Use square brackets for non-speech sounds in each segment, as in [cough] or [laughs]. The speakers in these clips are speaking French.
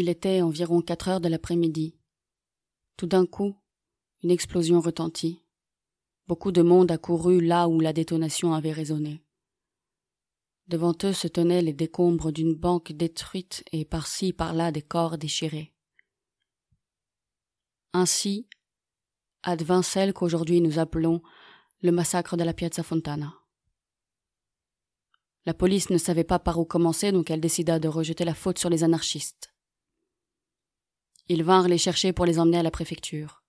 Il était environ quatre heures de l'après-midi. Tout d'un coup, une explosion retentit. Beaucoup de monde accourut là où la détonation avait résonné. Devant eux se tenaient les décombres d'une banque détruite et par-ci par-là des corps déchirés. Ainsi advint celle qu'aujourd'hui nous appelons le massacre de la Piazza Fontana. La police ne savait pas par où commencer, donc elle décida de rejeter la faute sur les anarchistes. Ils vinrent les chercher pour les emmener à la préfecture.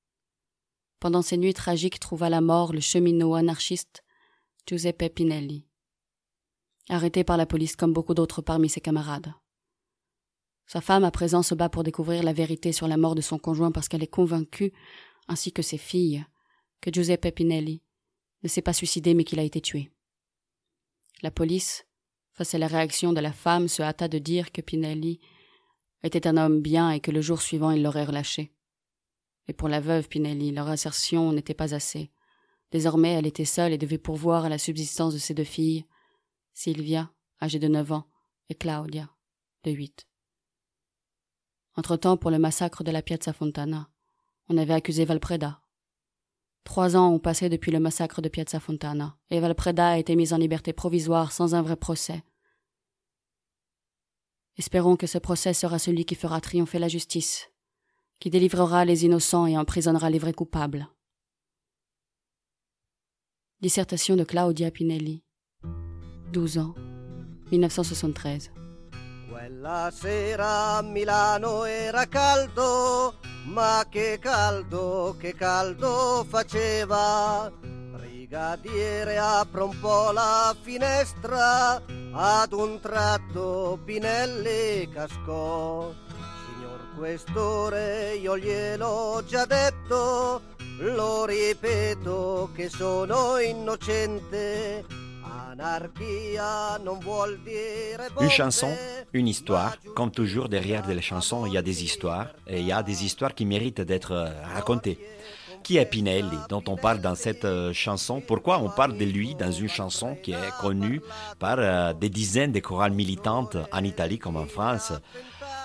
Pendant ces nuits tragiques trouva la mort le cheminot anarchiste Giuseppe Pinelli arrêté par la police comme beaucoup d'autres parmi ses camarades. Sa femme à présent se bat pour découvrir la vérité sur la mort de son conjoint parce qu'elle est convaincue, ainsi que ses filles, que Giuseppe Pinelli ne s'est pas suicidé mais qu'il a été tué. La police, face à la réaction de la femme, se hâta de dire que Pinelli était un homme bien et que le jour suivant il l'aurait relâché. Et pour la veuve Pinelli, leur assertion n'était pas assez. Désormais, elle était seule et devait pourvoir à la subsistance de ses deux filles, Sylvia, âgée de neuf ans, et Claudia, de huit. Entre-temps, pour le massacre de la Piazza Fontana, on avait accusé Valpreda. Trois ans ont passé depuis le massacre de Piazza Fontana, et Valpreda a été mis en liberté provisoire sans un vrai procès. Espérons que ce procès sera celui qui fera triompher la justice, qui délivrera les innocents et emprisonnera les vrais coupables. Dissertation de Claudia Pinelli. 12 ans, 1973. Quella sera Milano era caldo, ma che caldo, che caldo faceva. Brigadiere apre un po' la finestra, ad un tratto Pinelli cascò. Signor Questore, io gliel'ho già detto, lo ripeto che sono innocente Une chanson, une histoire. Comme toujours, derrière les chansons, il y a des histoires. Et il y a des histoires qui méritent d'être racontées. Qui est Pinelli, dont on parle dans cette euh, chanson? Pourquoi on parle de lui dans une chanson qui est connue par euh, des dizaines de chorales militantes en Italie comme en France?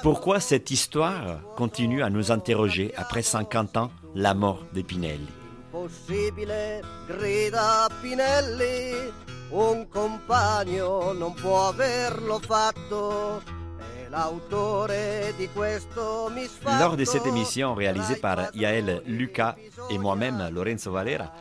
Pourquoi cette histoire continue à nous interroger après 50 ans la mort de Pinelli un compagno non può averlo fatto. Lors de cette émission réalisée par Yael Lucas et moi-même, Lorenzo Valera,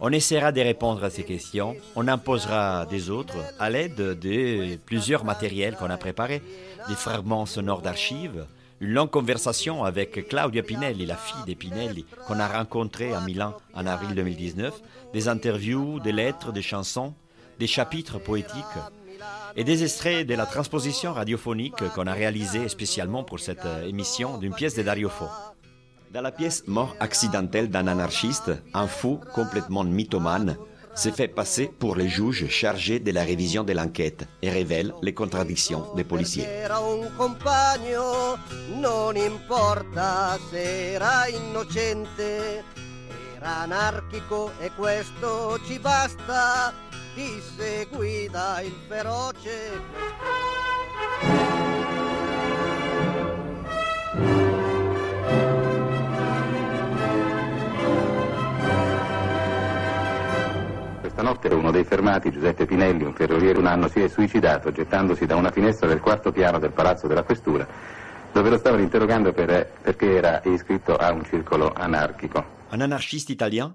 on essaiera de répondre à ces questions. On en posera des autres à l'aide de plusieurs matériels qu'on a préparés, des fragments sonores d'archives, une longue conversation avec Claudia Pinelli, la fille de Pinelli, qu'on a rencontrée à Milan en avril 2019, des interviews, des lettres, des chansons, des chapitres poétiques et des extraits de la transposition radiophonique qu'on a réalisée spécialement pour cette euh, émission d'une pièce de Dario Fo. Dans la pièce Mort accidentelle d'un anarchiste, un fou complètement mythomane s'est fait passer pour le juge chargé de la révision de l'enquête et révèle les contradictions des policiers. Disse guida il feroce. Questa notte uno dei fermati, Giuseppe Pinelli, un ferroviere, un anno, si è suicidato gettandosi da una finestra del quarto piano del Palazzo della Questura, dove lo stavano interrogando per, perché era iscritto a un circolo anarchico. Un anarchiste italien,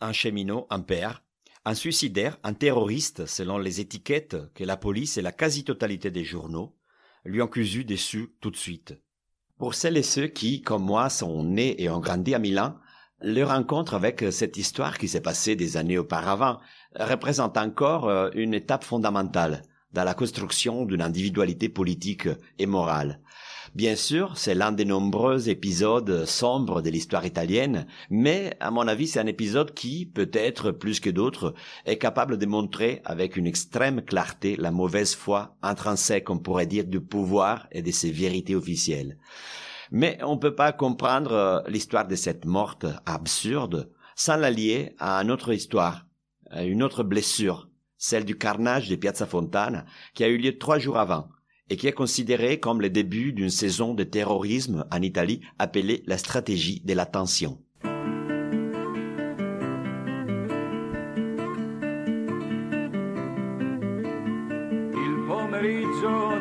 un cheminot, un père, un suicidaire, un terroriste, selon les étiquettes que la police et la quasi-totalité des journaux lui ont cousu dessus tout de suite. Pour celles et ceux qui, comme moi, sont nés et ont grandi à Milan, le rencontre avec cette histoire qui s'est passée des années auparavant représente encore euh, une étape fondamentale dans la construction d'une individualité politique et morale. Bien sûr, c'est l'un des nombreux épisodes sombres de l'histoire italienne, mais à mon avis, c'est un épisode qui, peut-être plus que d'autres, est capable de montrer avec une extrême clarté la mauvaise foi intrinsèque, on pourrait dire, du pouvoir et de ses vérités officielles. Mais on ne peut pas comprendre euh, l'histoire de cette morte absurde sans la lier à une autre histoire, à une autre blessure, celle du carnage de Piazza Fontana, qui a eu lieu trois jours avant, et qui est considéré comme le début d'une saison de terrorisme en Italie appelée la stratégie de la tension.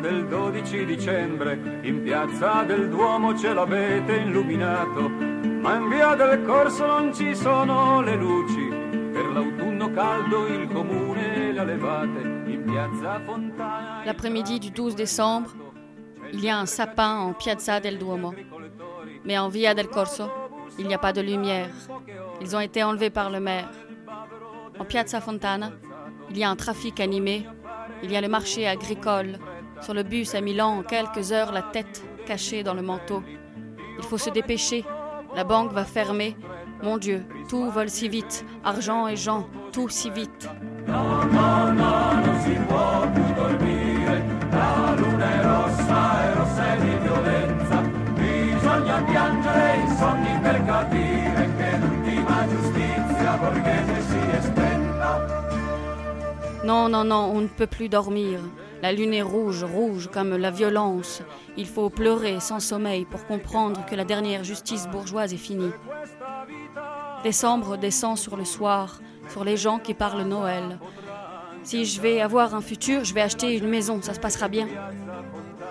Del 12 dicembre in piazza del Duomo ce l'avete illuminato, ma in via del Corso non ci sono le luci. Per l'autunno caldo il comune le ha levate. L'après-midi du 12 décembre, il y a un sapin en Piazza del Duomo. Mais en Via del Corso, il n'y a pas de lumière. Ils ont été enlevés par le maire. En Piazza Fontana, il y a un trafic animé. Il y a le marché agricole. Sur le bus à Milan, en quelques heures, la tête cachée dans le manteau. Il faut se dépêcher. La banque va fermer. Mon Dieu, tout vole si vite. Argent et gens, tout si vite. On ne peut plus dormir. La lune est rouge, rouge comme la violence. Il faut pleurer sans sommeil pour comprendre que la dernière justice bourgeoise est finie. Décembre descend sur le soir, sur les gens qui parlent Noël. Si je vais avoir un futur, je vais acheter une maison, ça se passera bien.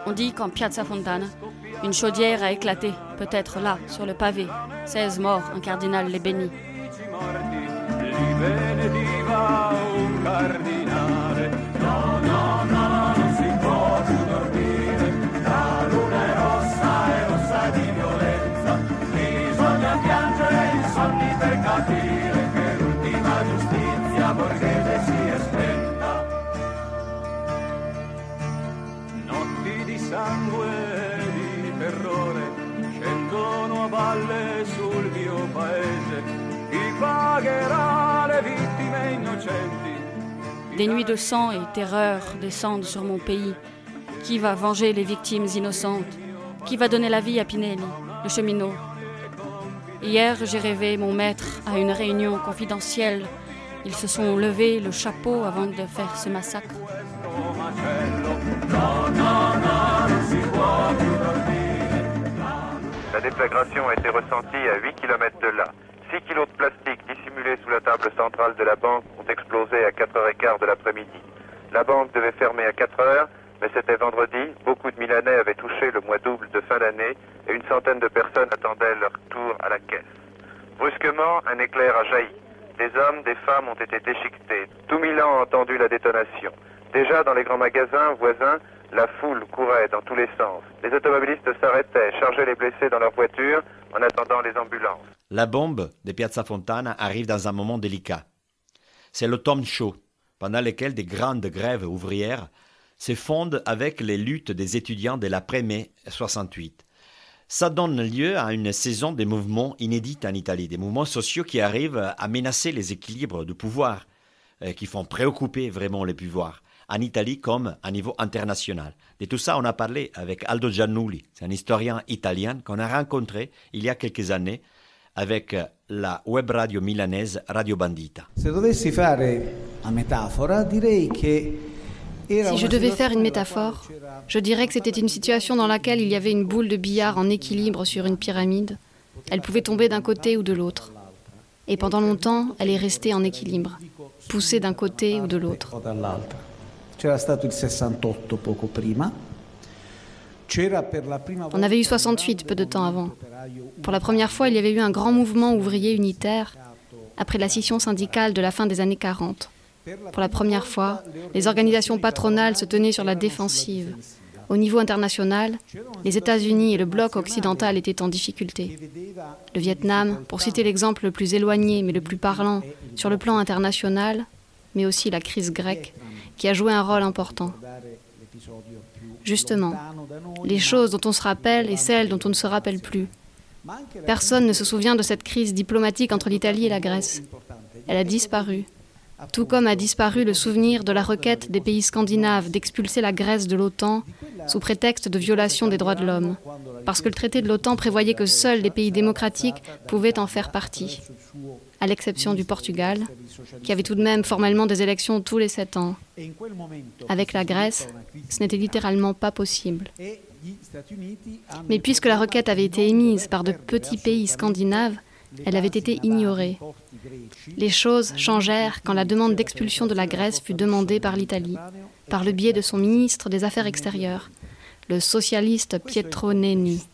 On dit qu'en Piazza Fontana, une chaudière a éclaté, peut-être là, sur le pavé. 16 morts, un cardinal les bénit. Valle sul mio paese. Chi pagherà le vittime innocenti? Des nuits de sang et terreur descendent sur mon pays. Qui va venger les victimes innocentes? Qui va donner la vie à Pinelli, le cheminot? Hier, j'ai rêvé mon maître à une réunion confidentielle. Ils se sont levés le chapeau avant de faire ce massacre. La déflagration a été ressentie à 8 km de là. 6 kilos de plastique dissimulés sous la table centrale de la banque ont explosé à 4h15 de l'après-midi. La banque devait fermer à 4h, mais c'était vendredi. Beaucoup de Milanais avaient touché le mois double de fin d'année et une centaine de personnes attendaient leur tour à la caisse. Brusquement, un éclair a jailli. Des hommes, des femmes ont été déchiquetés. Tout Milan a entendu la détonation. Déjà dans les grands magasins voisins, la foule courait dans tous les sens. Les automobilistes s'arrêtaient, chargeaient les blessés dans leurs voitures en attendant les ambulances. La bombe de Piazza Fontana arrive dans un moment délicat. C'est l'automne chaud, pendant lequel des grandes grèves ouvrières se fondent avec les luttes des étudiants de l'après-mai 68. Ça donne lieu à une saison de mouvements inédits en Italie, des mouvements sociaux qui arrivent à menacer les équilibres du pouvoir, euh, qui font préoccuper vraiment les pouvoirs, en Italie comme à niveau international. De tout ça, on a parlé avec Aldo Giannulli, c'est un historien italien qu'on a rencontré il y a quelques années avec la web radio milanaise Radio Bandita. Se dovessi fare una metafora, direi che era Si je devais faire une métaphore, je dirais que c'était une situation dans laquelle il y avait une boule de billard en équilibre sur une pyramide. Elle pouvait tomber d'un côté ou de l'autre. Et pendant longtemps, elle est restée en équilibre, poussée d'un côté ou de l'autre. O dall'altra. C'era stato il 68 poco prima. C'era per la prima On avait eu 68 peu de temps avant. Pour la première fois, il y avait eu un grand mouvement ouvrier unitaire après la scission syndicale de la fin des années 40. Pour la première fois, les organisations patronales se tenaient sur la défensive. Au niveau international, les États-Unis et le bloc occidental étaient en difficulté. Le Vietnam, pour citer l'exemple le plus éloigné mais le plus parlant sur le plan international, mais aussi la crise grecque, qui a joué un rôle important. Justement, les choses dont on se rappelle et celles dont on ne se rappelle plus. Personne ne se souvient de cette crise diplomatique entre l'Italie et la Grèce. Elle a disparu. Tout comme a disparu le souvenir de la requête des pays scandinaves d'expulser la Grèce de l'OTAN sous prétexte de violation des droits de l'homme, parce que le traité de l'OTAN prévoyait que seuls les pays démocratiques pouvaient en faire partie. À l'exception du Portugal, qui avait tout de même formellement des élections tous les sept ans. Avec la Grèce, ce n'était littéralement pas possible. Mais puisque la requête avait été émise par de petits pays scandinaves, elle avait été ignorée. Les choses changèrent quand la demande d'expulsion de la Grèce fut demandée par l'Italie, par le biais de son ministre des Affaires extérieures, le socialiste Pietro Nenni.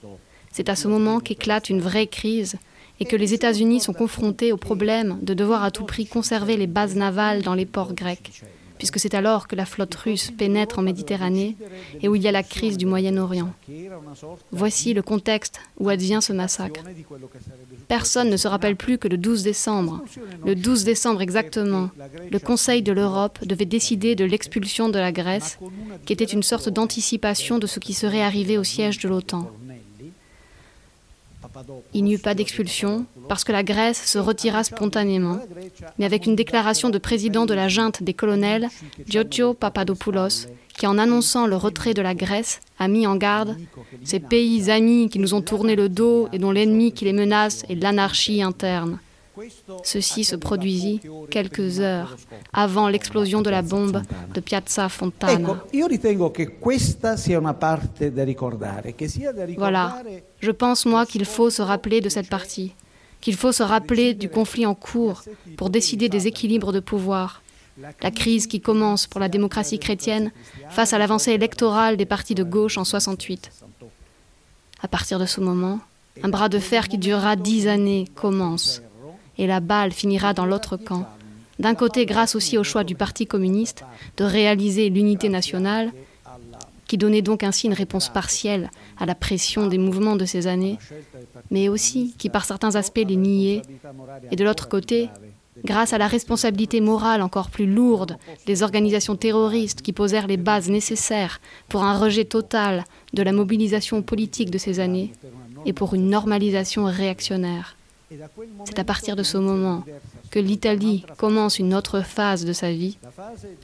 C'est à ce moment qu'éclate une vraie crise et que les États-Unis sont confrontés au problème de devoir à tout prix conserver les bases navales dans les ports grecs, puisque c'est alors que la flotte russe pénètre en Méditerranée et où il y a la crise du Moyen-Orient. Voici le contexte où advient ce massacre. Personne ne se rappelle plus que le 12 décembre, le 12 décembre exactement, le Conseil de l'Europe devait décider de l'expulsion de la Grèce, qui était une sorte d'anticipation de ce qui serait arrivé au siège de l'OTAN. Il n'y eut pas d'expulsion parce que la Grèce se retira spontanément, mais avec une déclaration de président de la junte des colonels, Giorgio Papadopoulos, qui en annonçant le retrait de la Grèce a mis en garde ces pays amis qui nous ont tourné le dos et dont l'ennemi qui les menace est l'anarchie interne. Ceci se produisit quelques heures avant l'explosion de la bombe de Piazza Fontana. Voilà, je pense moi qu'il faut se rappeler de cette partie, qu'il faut se rappeler du conflit en cours pour décider des équilibres de pouvoir. La crise qui commence pour la démocratie chrétienne face à l'avancée électorale des partis de gauche en 68. À partir de ce moment, un bras de fer qui durera dix années commence et la balle finira dans l'autre camp. D'un côté, grâce aussi au choix du Parti communiste de réaliser l'unité nationale, qui donnait donc ainsi une réponse partielle à la pression des mouvements de ces années, mais aussi qui par certains aspects les niait, et de l'autre côté, grâce à la responsabilité morale encore plus lourde des organisations terroristes qui posèrent les bases nécessaires pour un rejet total de la mobilisation politique de ces années et pour une normalisation réactionnaire. C'est à partir de ce moment que l'Italie commence une autre phase de sa vie,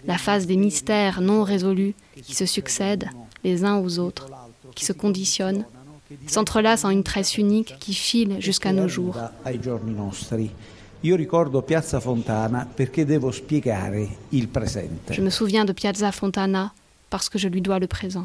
la phase des mystères non résolus qui se succèdent les uns aux autres, qui se conditionnent, s'entrelacent en une tresse unique qui file jusqu'à nos jours. Je me souviens de Piazza Fontana parce que je lui dois le présent.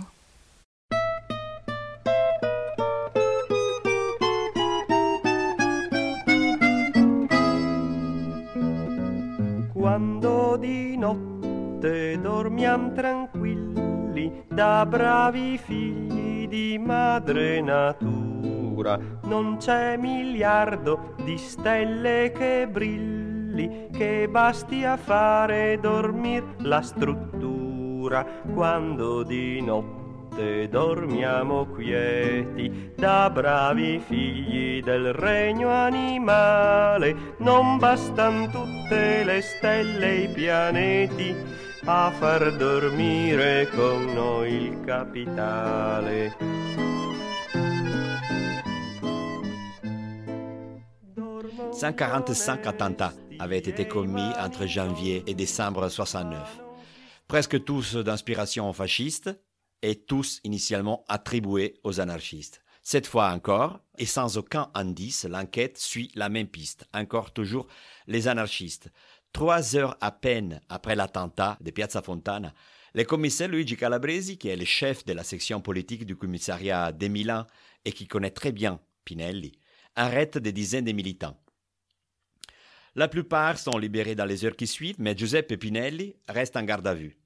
Notte dormiam tranquilli da bravi figli di madre natura, non c'è miliardo di stelle che brilli che basti a fare dormir la struttura. Quando di notte dormiamo quieti da bravi figli del regno animale. Non bastan tutte le stelle e i pianeti a far dormire con noi il capitale. 145 attentats avaient été commis entre janvier et décembre 69, presque tous d'inspiration fasciste et tous initialement attribués aux anarchistes. Cette fois encore, et sans aucun indice, l'enquête suit la même piste, encore toujours les anarchistes. Trois heures à peine après l'attentat de Piazza Fontana, le commissaire Luigi Calabresi, qui est le chef de la section politique du commissariat de Milan et qui connaît très bien Pinelli, arrête des dizaines de militants. La plupart sont libérés dans les heures qui suivent, mais Giuseppe Pinelli reste en garde à vue.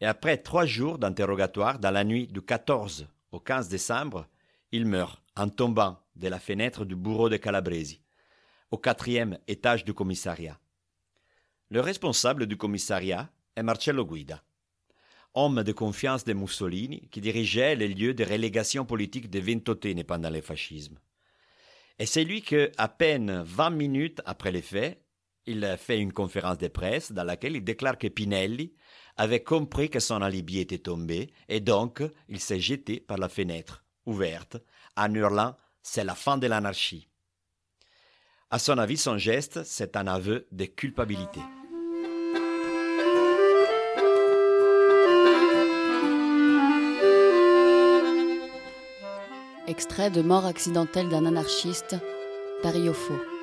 Et après trois jours d'interrogatoire, dans la nuit du 14 au 15 décembre, il meurt en tombant de la fenêtre du bureau de Calabresi, au quatrième étage du commissariat. Le responsable du commissariat est Marcello Guida, homme de confiance de Mussolini qui dirigeait les lieux de relégation politique de Ventotene pendant le fascisme. Et c'est lui que, à peine 20 minutes après les faits, il fait une conférence de presse dans laquelle il déclare que Pinelli avait compris que son alibi était tombé et donc il s'est jeté par la fenêtre ouverte en hurlant C'est la fin de l'anarchie. À son avis, son geste, c'est un aveu de culpabilité. Extrait de Mort accidentelle d'un anarchiste, Paris au.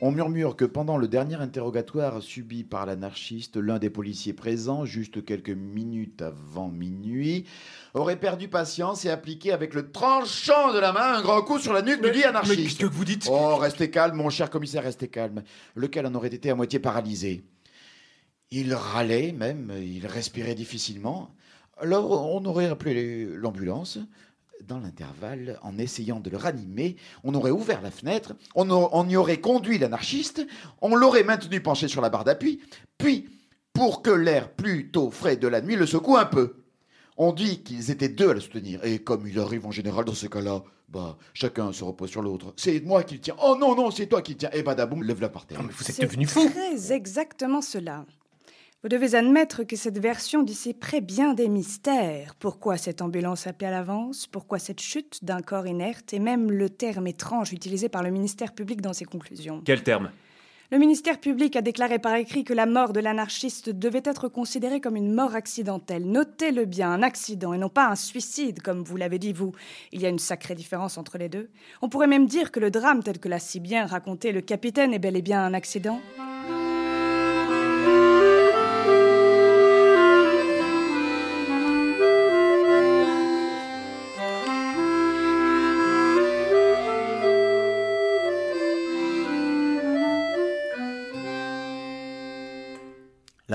On murmure que pendant le dernier interrogatoire subi par l'anarchiste, l'un des policiers présents, juste quelques minutes avant minuit, aurait perdu patience et appliqué avec le tranchant de la main un grand coup sur la nuque du dit anarchiste. Mais qu'est-ce que vous dites? Oh, restez calme, mon cher commissaire, restez calme. Lequel en aurait été à moitié paralysé? Il râlait même, il respirait difficilement. Alors on aurait appelé l'ambulance. Dans l'intervalle, en essayant de le ranimer, on aurait ouvert la fenêtre, on, a- on y aurait conduit l'anarchiste, on l'aurait maintenu penché sur la barre d'appui, puis, pour que l'air plutôt frais de la nuit le secoue un peu. On dit qu'ils étaient deux à le soutenir, et comme il arrive en général dans ce cas-là, bah, chacun se repose sur l'autre. C'est moi qui le tiens. Oh non, non, c'est toi qui le tiens. Et badaboum, lève-la par terre. vous C'est Très exactement cela. Vous devez admettre que cette version dissiperait bien des mystères. Pourquoi cette ambulance appelée à l'avance? Pourquoi cette chute d'un corps inerte? Et même le terme étrange utilisé par le ministère public dans ses conclusions. Quel terme? Le ministère public a déclaré par écrit que la mort de l'anarchiste devait être considérée comme une mort accidentelle. Notez-le bien, un accident et non pas un suicide, comme vous l'avez dit vous. Il y a une sacrée différence entre les deux. On pourrait même dire que le drame tel que l'a si bien raconté le capitaine est bel et bien un accident.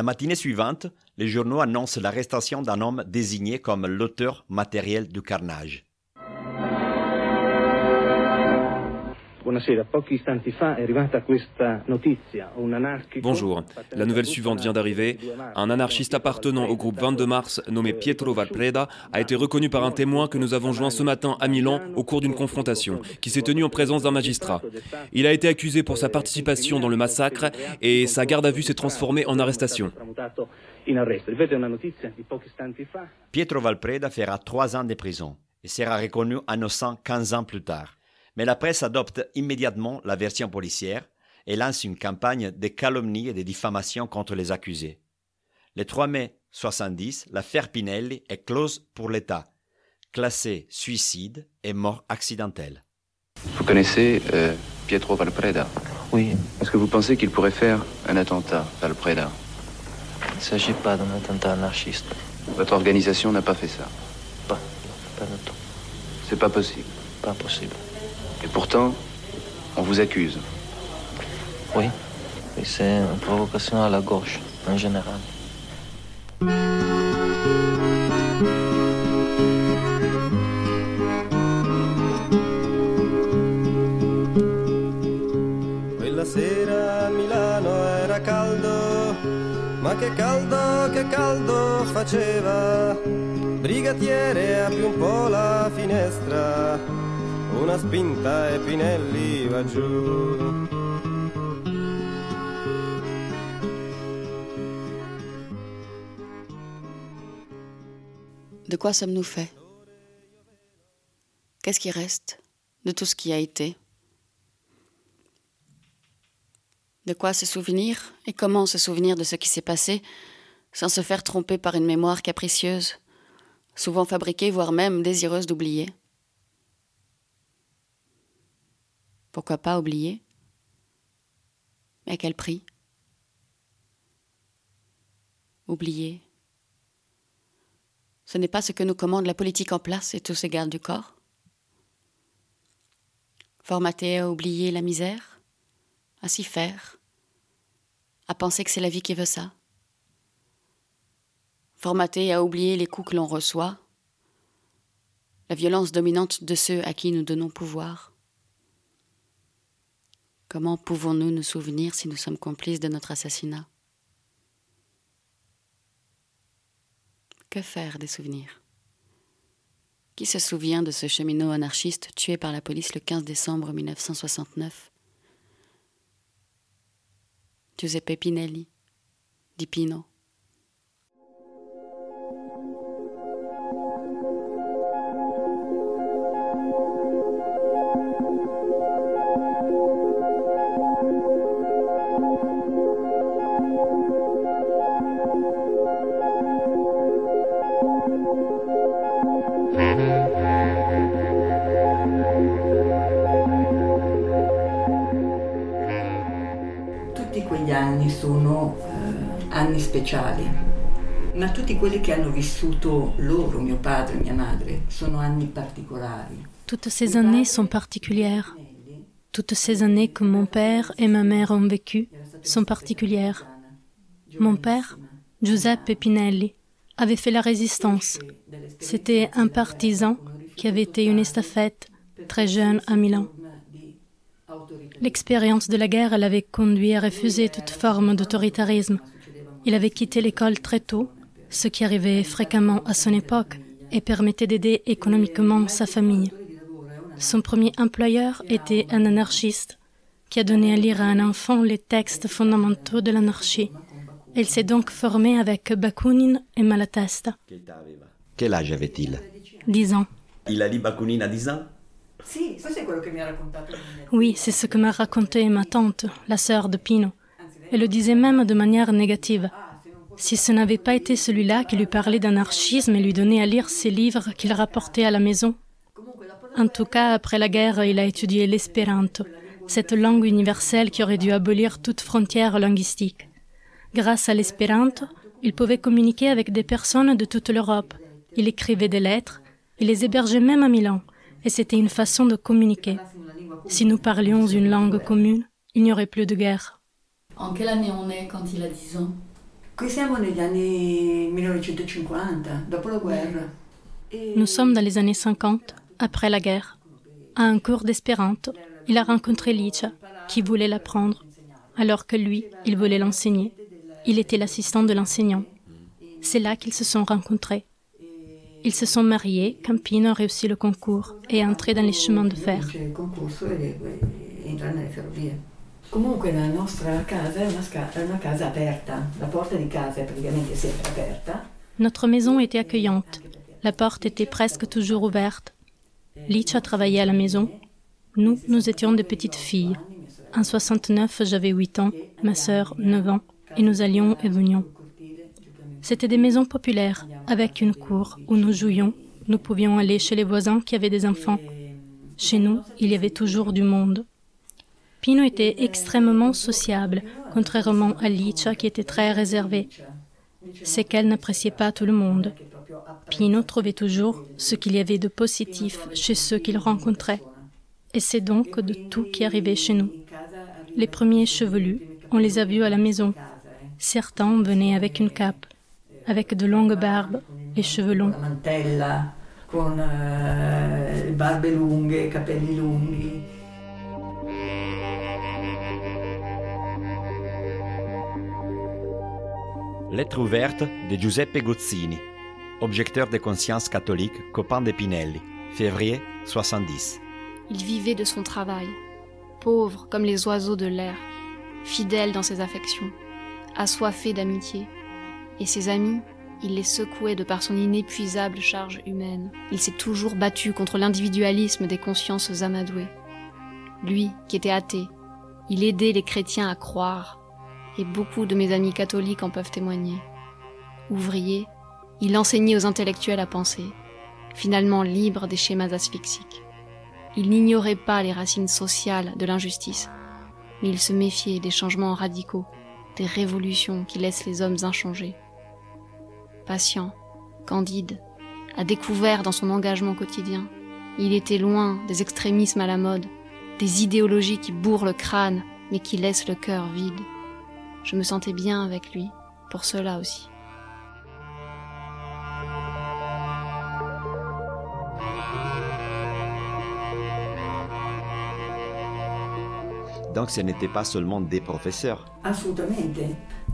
La matinée suivante, les journaux annoncent l'arrestation d'un homme désigné comme l'auteur matériel du carnage. Buonasera, pochi istanti fa è arrivata questa notizia. Un anarchico. Bonjour. La nouvelle suivante vient d'arriver. Un anarchiste appartenant au groupe 22 mars, nommé Pietro Valpreda, a été reconnu par un témoin que nous avons joint ce matin à Milan au cours d'une confrontation qui s'est tenue en présence d'un magistrat. Il a été accusé pour sa participation dans le massacre et sa garde à vue s'est transformée en arrestation. Pietro Valpreda fera trois ans de prison et sera reconnu innocent 15 ans plus tard. Mais la presse adopte immédiatement la version policière et lance une campagne de calomnie et de diffamation contre les accusés. Le 3 mai 70, l'affaire Pinelli est close pour l'État, classée suicide et mort accidentelle. Vous connaissez euh, Pietro Valpreda? Oui. Est-ce que vous pensez qu'il pourrait faire un attentat, Valpreda? Il ne s'agit pas d'un attentat anarchiste. Votre organisation n'a pas fait ça. Pas, pas du tout. C'est pas possible. Pas possible. Et pourtant, on vous accuse. Oui. Et c'est une provocation à la gauche, en général. Quella sera a Milano era caldo, ma che caldo, che caldo faceva. Brigatiere apri un po' la finestra, una spinta e va giù. De quoi sommes-nous faits? Qu'est-ce qui reste de tout ce qui a été? De quoi se souvenir et comment se souvenir de ce qui s'est passé sans se faire tromper par une mémoire capricieuse, souvent fabriquée, voire même désireuse d'oublier? Pourquoi pas oublier? Mais à quel prix? Oublier. Ce n'est pas ce que nous commande la politique en place et tous ces gardes du corps? Formaté à oublier la misère, à s'y faire, à penser que c'est la vie qui veut ça? Formaté à oublier les coups que l'on reçoit, la violence dominante de ceux à qui nous donnons pouvoir? Comment pouvons-nous nous souvenir si nous sommes complices de notre assassinat? Que faire des souvenirs? Qui se souvient de ce cheminot anarchiste tué par la police le 15 décembre 1969 Giuseppe Pinelli, dit Pino. Toutes ces années sont particulières. Toutes ces années que mon père et ma mère ont vécues sont particulières. Mon père, Giuseppe Pinelli, avait fait la résistance. C'était un partisan qui avait été une estafette très jeune à Milan. L'expérience de la guerre l'avait conduit à refuser toute forme d'autoritarisme. Il avait quitté l'école très tôt, ce qui arrivait fréquemment à son époque et permettait d'aider économiquement sa famille. Son premier employeur était un anarchiste qui a donné à lire à un enfant les textes fondamentaux de l'anarchie. Il s'est donc formé avec Bakunin et Malatesta. Quel âge avait-il? Dix ans. Il a lu Bakounine à 10 ans? Oui, c'est ce que m'a raconté ma tante, la sœur de Pino. Elle le disait même de manière négative. Si ce n'avait pas été celui-là qui lui parlait d'anarchisme et lui donnait à lire ses livres qu'il rapportait à la maison. En tout cas, après la guerre, il a étudié l'espéranto, cette langue universelle qui aurait dû abolir toute frontière linguistique. Grâce à l'espéranto, il pouvait communiquer avec des personnes de toute l'Europe. Il écrivait des lettres, il les hébergeait même à Milan, et c'était une façon de communiquer. Si nous parlions une langue commune, il n'y aurait plus de guerre. En quelle année on est quand il a 10 ans? Qui siamo negli anni 1950, dopo la guerra. Nous sommes dans les années 50, après la guerre. À un cours d'espéranto, il a rencontré Licia, qui voulait l'apprendre, alors que lui, il voulait l'enseigner. Il était l'assistant de l'enseignant. C'est là qu'ils se sont rencontrés. Ils se sont mariés quand Pino a réussi le concours et est entré dans les chemins de fer. La. Notre maison était accueillante. La porte était presque toujours ouverte. Licia travaillait à la maison. Nous, nous étions des petites filles. En 69, j'avais 8 ans, ma sœur 9 ans, et nous allions et venions. C'était des maisons populaires, avec une cour où nous jouions. Nous pouvions aller chez les voisins qui avaient des enfants. Chez nous, il y avait toujours du monde. Pino était extrêmement sociable, contrairement à Licia qui était très réservée. C'est qu'elle n'appréciait pas tout le monde. Pino trouvait toujours ce qu'il y avait de positif chez ceux qu'il rencontrait. Et c'est donc de tout qui arrivait chez nous. Les premiers chevelus, on les a vus à la maison. Certains venaient avec une cape, avec de longues barbes, les cheveux longs. Lettre ouverte de Giuseppe Gozzini, objecteur de conscience catholique, copain de Pinelli, février 70. Il vivait de son travail, pauvre comme les oiseaux de l'air, fidèle dans ses affections, assoiffé d'amitié. Et ses amis, il les secouait de par son inépuisable charge humaine. Il s'est toujours battu contre l'individualisme des consciences amadouées. Lui, qui était athée, il aidait les chrétiens à croire, et beaucoup de mes amis catholiques en peuvent témoigner. Ouvrier, il enseignait aux intellectuels à penser, finalement libre des schémas asphyxiques. Il n'ignorait pas les racines sociales de l'injustice, mais il se méfiait des changements radicaux, des révolutions qui laissent les hommes inchangés. Patient, candide, a découvert dans son engagement quotidien, il était loin des extrémismes à la mode, des idéologies qui bourrent le crâne mais qui laissent le cœur vide. Je me sentais bien avec lui, pour cela aussi. Donc ce n'était pas seulement des professeurs.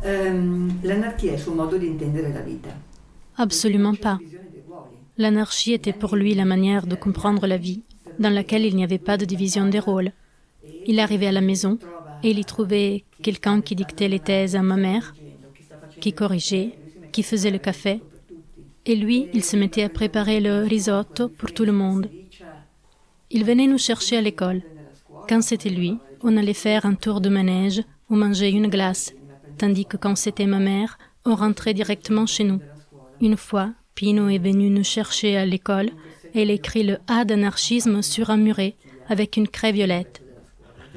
Ehm. Absolument pas. L'anarchie était pour lui la manière de comprendre la vie, dans laquelle il n'y avait pas de division des rôles. Il arrivait à la maison il y trouvait quelqu'un qui dictait les thèses à ma mère, qui corrigeait, qui faisait le café, et lui, il se mettait à préparer le risotto pour tout le monde. Il venait nous chercher à l'école. Quand c'était lui, on allait faire un tour de manège ou manger une glace, tandis que quand c'était ma mère, on rentrait directement chez nous. Une fois, Pino est venu nous chercher à l'école et il écrit le A d'anarchisme sur un muret avec une craie violette.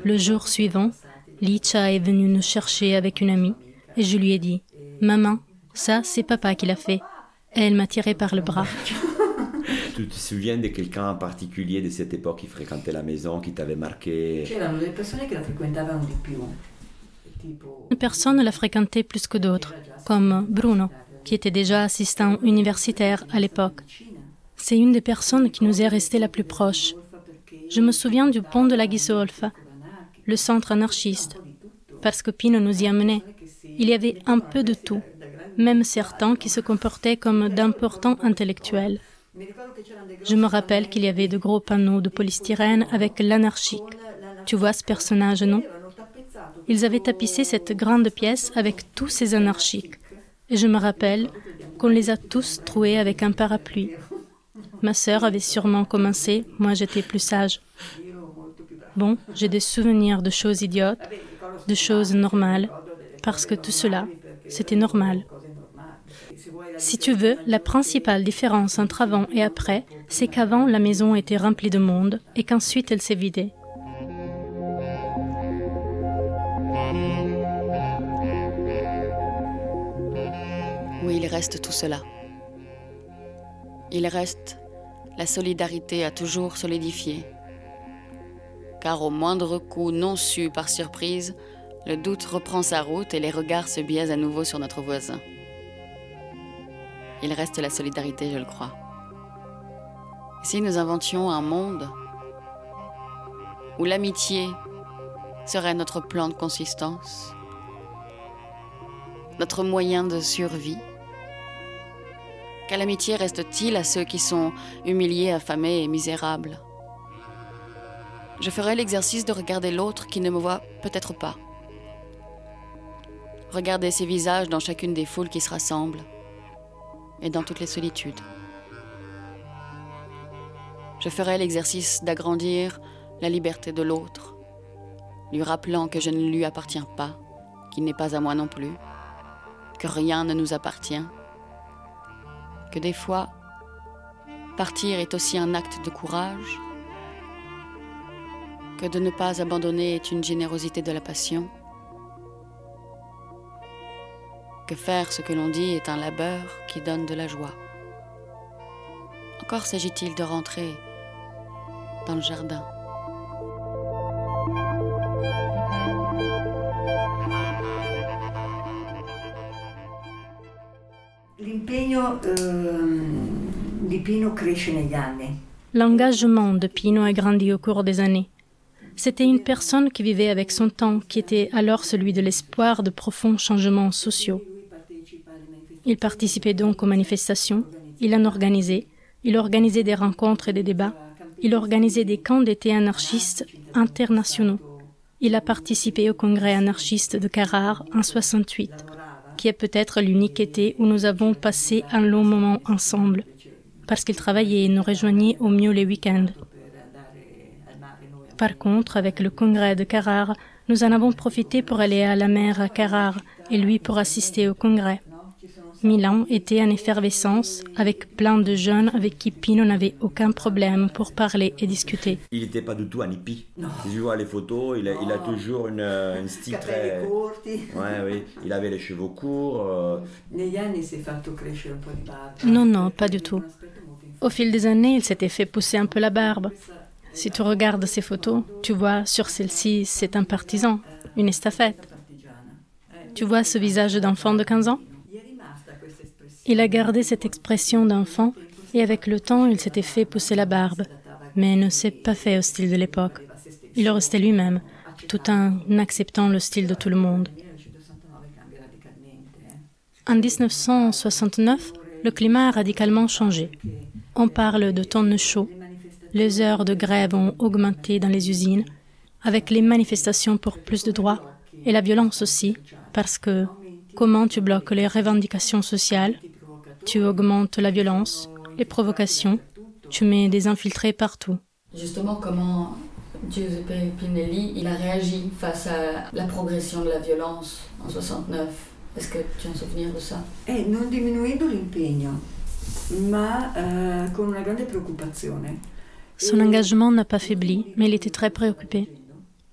Le jour suivant, Licha est venue nous chercher avec une amie et je lui ai dit Maman, ça, c'est papa qui l'a fait. Et elle m'a tiré par le bras. [laughs] Tu te souviens de quelqu'un en particulier de cette époque qui fréquentait la maison, qui t'avait marqué? Une personne l'a fréquenté plus que d'autres, comme Bruno, qui était déjà assistant universitaire à l'époque. C'est une des personnes qui nous est restée la plus proche. Je me souviens du pont de la Ghisolfa, le centre anarchiste, parce que Pino nous y amenait. Il y avait un peu de tout, même certains qui se comportaient comme d'importants intellectuels. Je me rappelle qu'il y avait de gros panneaux de polystyrène avec l'anarchique. Tu vois ce personnage, non? Ils avaient tapissé cette grande pièce avec tous ces anarchiques. Et je me rappelle qu'on les a tous troués avec un parapluie. Ma sœur avait sûrement commencé, moi j'étais plus sage. Bon, j'ai des souvenirs de choses idiotes, de choses normales, parce que tout cela, c'était normal. Si tu veux, la principale différence entre avant et après, c'est qu'avant la maison était remplie de monde et qu'ensuite elle s'est vidée. Oui, il reste tout cela. Il reste la solidarité à toujours solidifier. Car au moindre coup non su par surprise, le doute reprend sa route et les regards se biaisent à nouveau sur notre voisin. Il reste la solidarité, je le crois. Si nous inventions un monde où l'amitié serait notre plan de consistance, notre moyen de survie, quelle amitié reste-t-il à ceux qui sont humiliés, affamés et misérables? Je ferai l'exercice de regarder l'autre qui ne me voit peut-être pas. Regarder ses visages dans chacune des foules qui se rassemblent et dans toutes les solitudes. Je ferai l'exercice d'agrandir la liberté de l'autre, lui rappelant que je ne lui appartiens pas, qu'il n'est pas à moi non plus, que rien ne nous appartient, que des fois, partir est aussi un acte de courage, que de ne pas abandonner est une générosité de la passion, que faire ce que l'on dit est un labeur qui donne de la joie. Encore s'agit-il de rentrer dans le jardin. L'impegno ehm, di Pino cresce negli anni. L'engagement de Pino a grandi au cours des années. C'était une personne qui vivait avec son temps, qui était alors celui de l'espoir de profonds changements sociaux. Il participait donc aux manifestations, il en organisait, il organisait des rencontres et des débats, il organisait des camps d'été anarchistes internationaux. Il a participé au congrès anarchiste de Carrare en 68, qui est peut-être l'unique été où nous avons passé un long moment ensemble, parce qu'il travaillait et nous rejoignait au mieux les week-ends. Par contre, avec le congrès de Carrare, nous en avons profité pour aller à la mer à Carrare et lui pour assister au congrès. Milan était en effervescence, avec plein de jeunes avec qui Pino n'avait aucun problème pour parler et discuter. Il n'était pas du tout un hippie. Si tu vois les photos, il a, il a toujours une, un style très... Ouais, oui. Il avait les cheveux courts. euh, Negli anni si è fatto crescere un po' di barba. Non, non, pas du tout. Au fil des années, il s'était fait pousser un peu la barbe. Si tu regardes ses photos, tu vois sur celle-ci, c'est un partisan, une estafette. Tu vois ce visage d'enfant de 15 ans? Il a gardé cette expression d'enfant et avec le temps, il s'était fait pousser la barbe, mais ne s'est pas fait au style de l'époque. Il restait lui-même, tout en acceptant le style de tout le monde. En 1969, le climat a radicalement changé. On parle de tonnes chauds. Les heures de grève ont augmenté dans les usines, avec les manifestations pour plus de droits et la violence aussi, parce que comment tu bloques les revendications sociales? Tu augmentes la violence, les provocations, tu mets des infiltrés partout. Justement, comment Giuseppe Pinelli il a réagi face à la progression de la violence en 69 Est-ce que tu as un souvenir de ça? E non diminuendo l'impegno, ma eh, con una grande preoccupazione. Son engagement n'a pas faibli, mais il était très préoccupé.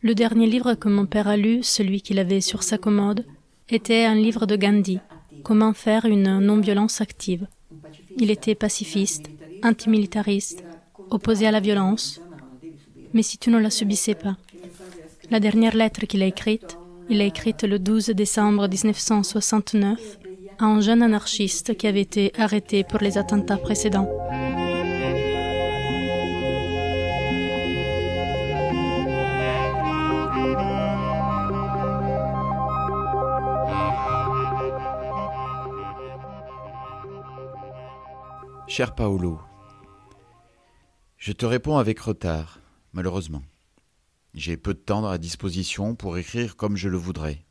Le dernier livre que mon père a lu, celui qu'il avait sur sa commode, était un livre de Gandhi. comment faire une non-violence active. Il était pacifiste, antimilitariste, opposé à la violence. Mais si tu ne la subissais pas. La dernière lettre qu'il a écrite, il l'a écrite le 12 décembre 1969 à un jeune anarchiste qui avait été arrêté pour les attentats précédents. Cher Paolo, je te réponds avec retard, malheureusement. J'ai peu de temps à disposition pour écrire comme je le voudrais.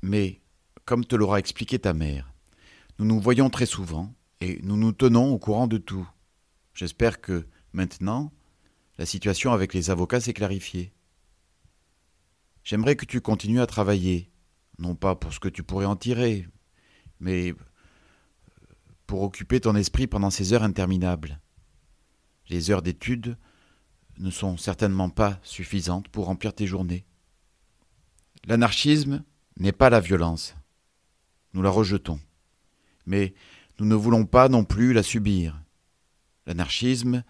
Mais, comme te l'aura expliqué ta mère, nous nous voyons très souvent et nous nous tenons au courant de tout. J'espère que, maintenant, la situation avec les avocats s'est clarifiée. J'aimerais que tu continues à travailler, non pas pour ce que tu pourrais en tirer, mais pour occuper ton esprit pendant ces heures interminables. Les heures d'études ne sont certainement pas suffisantes pour remplir tes journées. L'anarchisme n'est pas la violence. Nous la rejetons. Mais nous ne voulons pas non plus la subir. L'anarchisme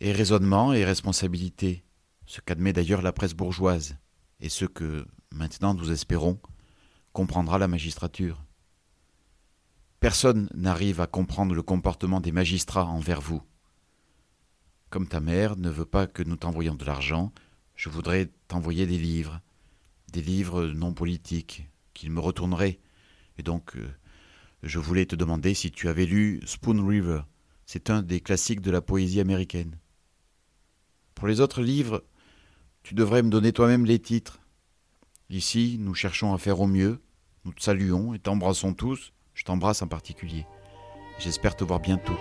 est raisonnement et responsabilité, ce qu'admet d'ailleurs la presse bourgeoise, et ce que, maintenant nous espérons, comprendra la magistrature. Personne n'arrive à comprendre le comportement des magistrats envers vous. Comme ta mère ne veut pas que nous t'envoyions de l'argent, je voudrais t'envoyer des livres, des livres non politiques, qu'ils me retourneraient. Et donc, euh, je voulais te demander si tu avais lu Spoon River. C'est un des classiques de la poésie américaine. Pour les autres livres, tu devrais me donner toi-même les titres. Ici, nous cherchons à faire au mieux, nous te saluons et t'embrassons tous, je t'embrasse en particulier. J'espère te voir bientôt.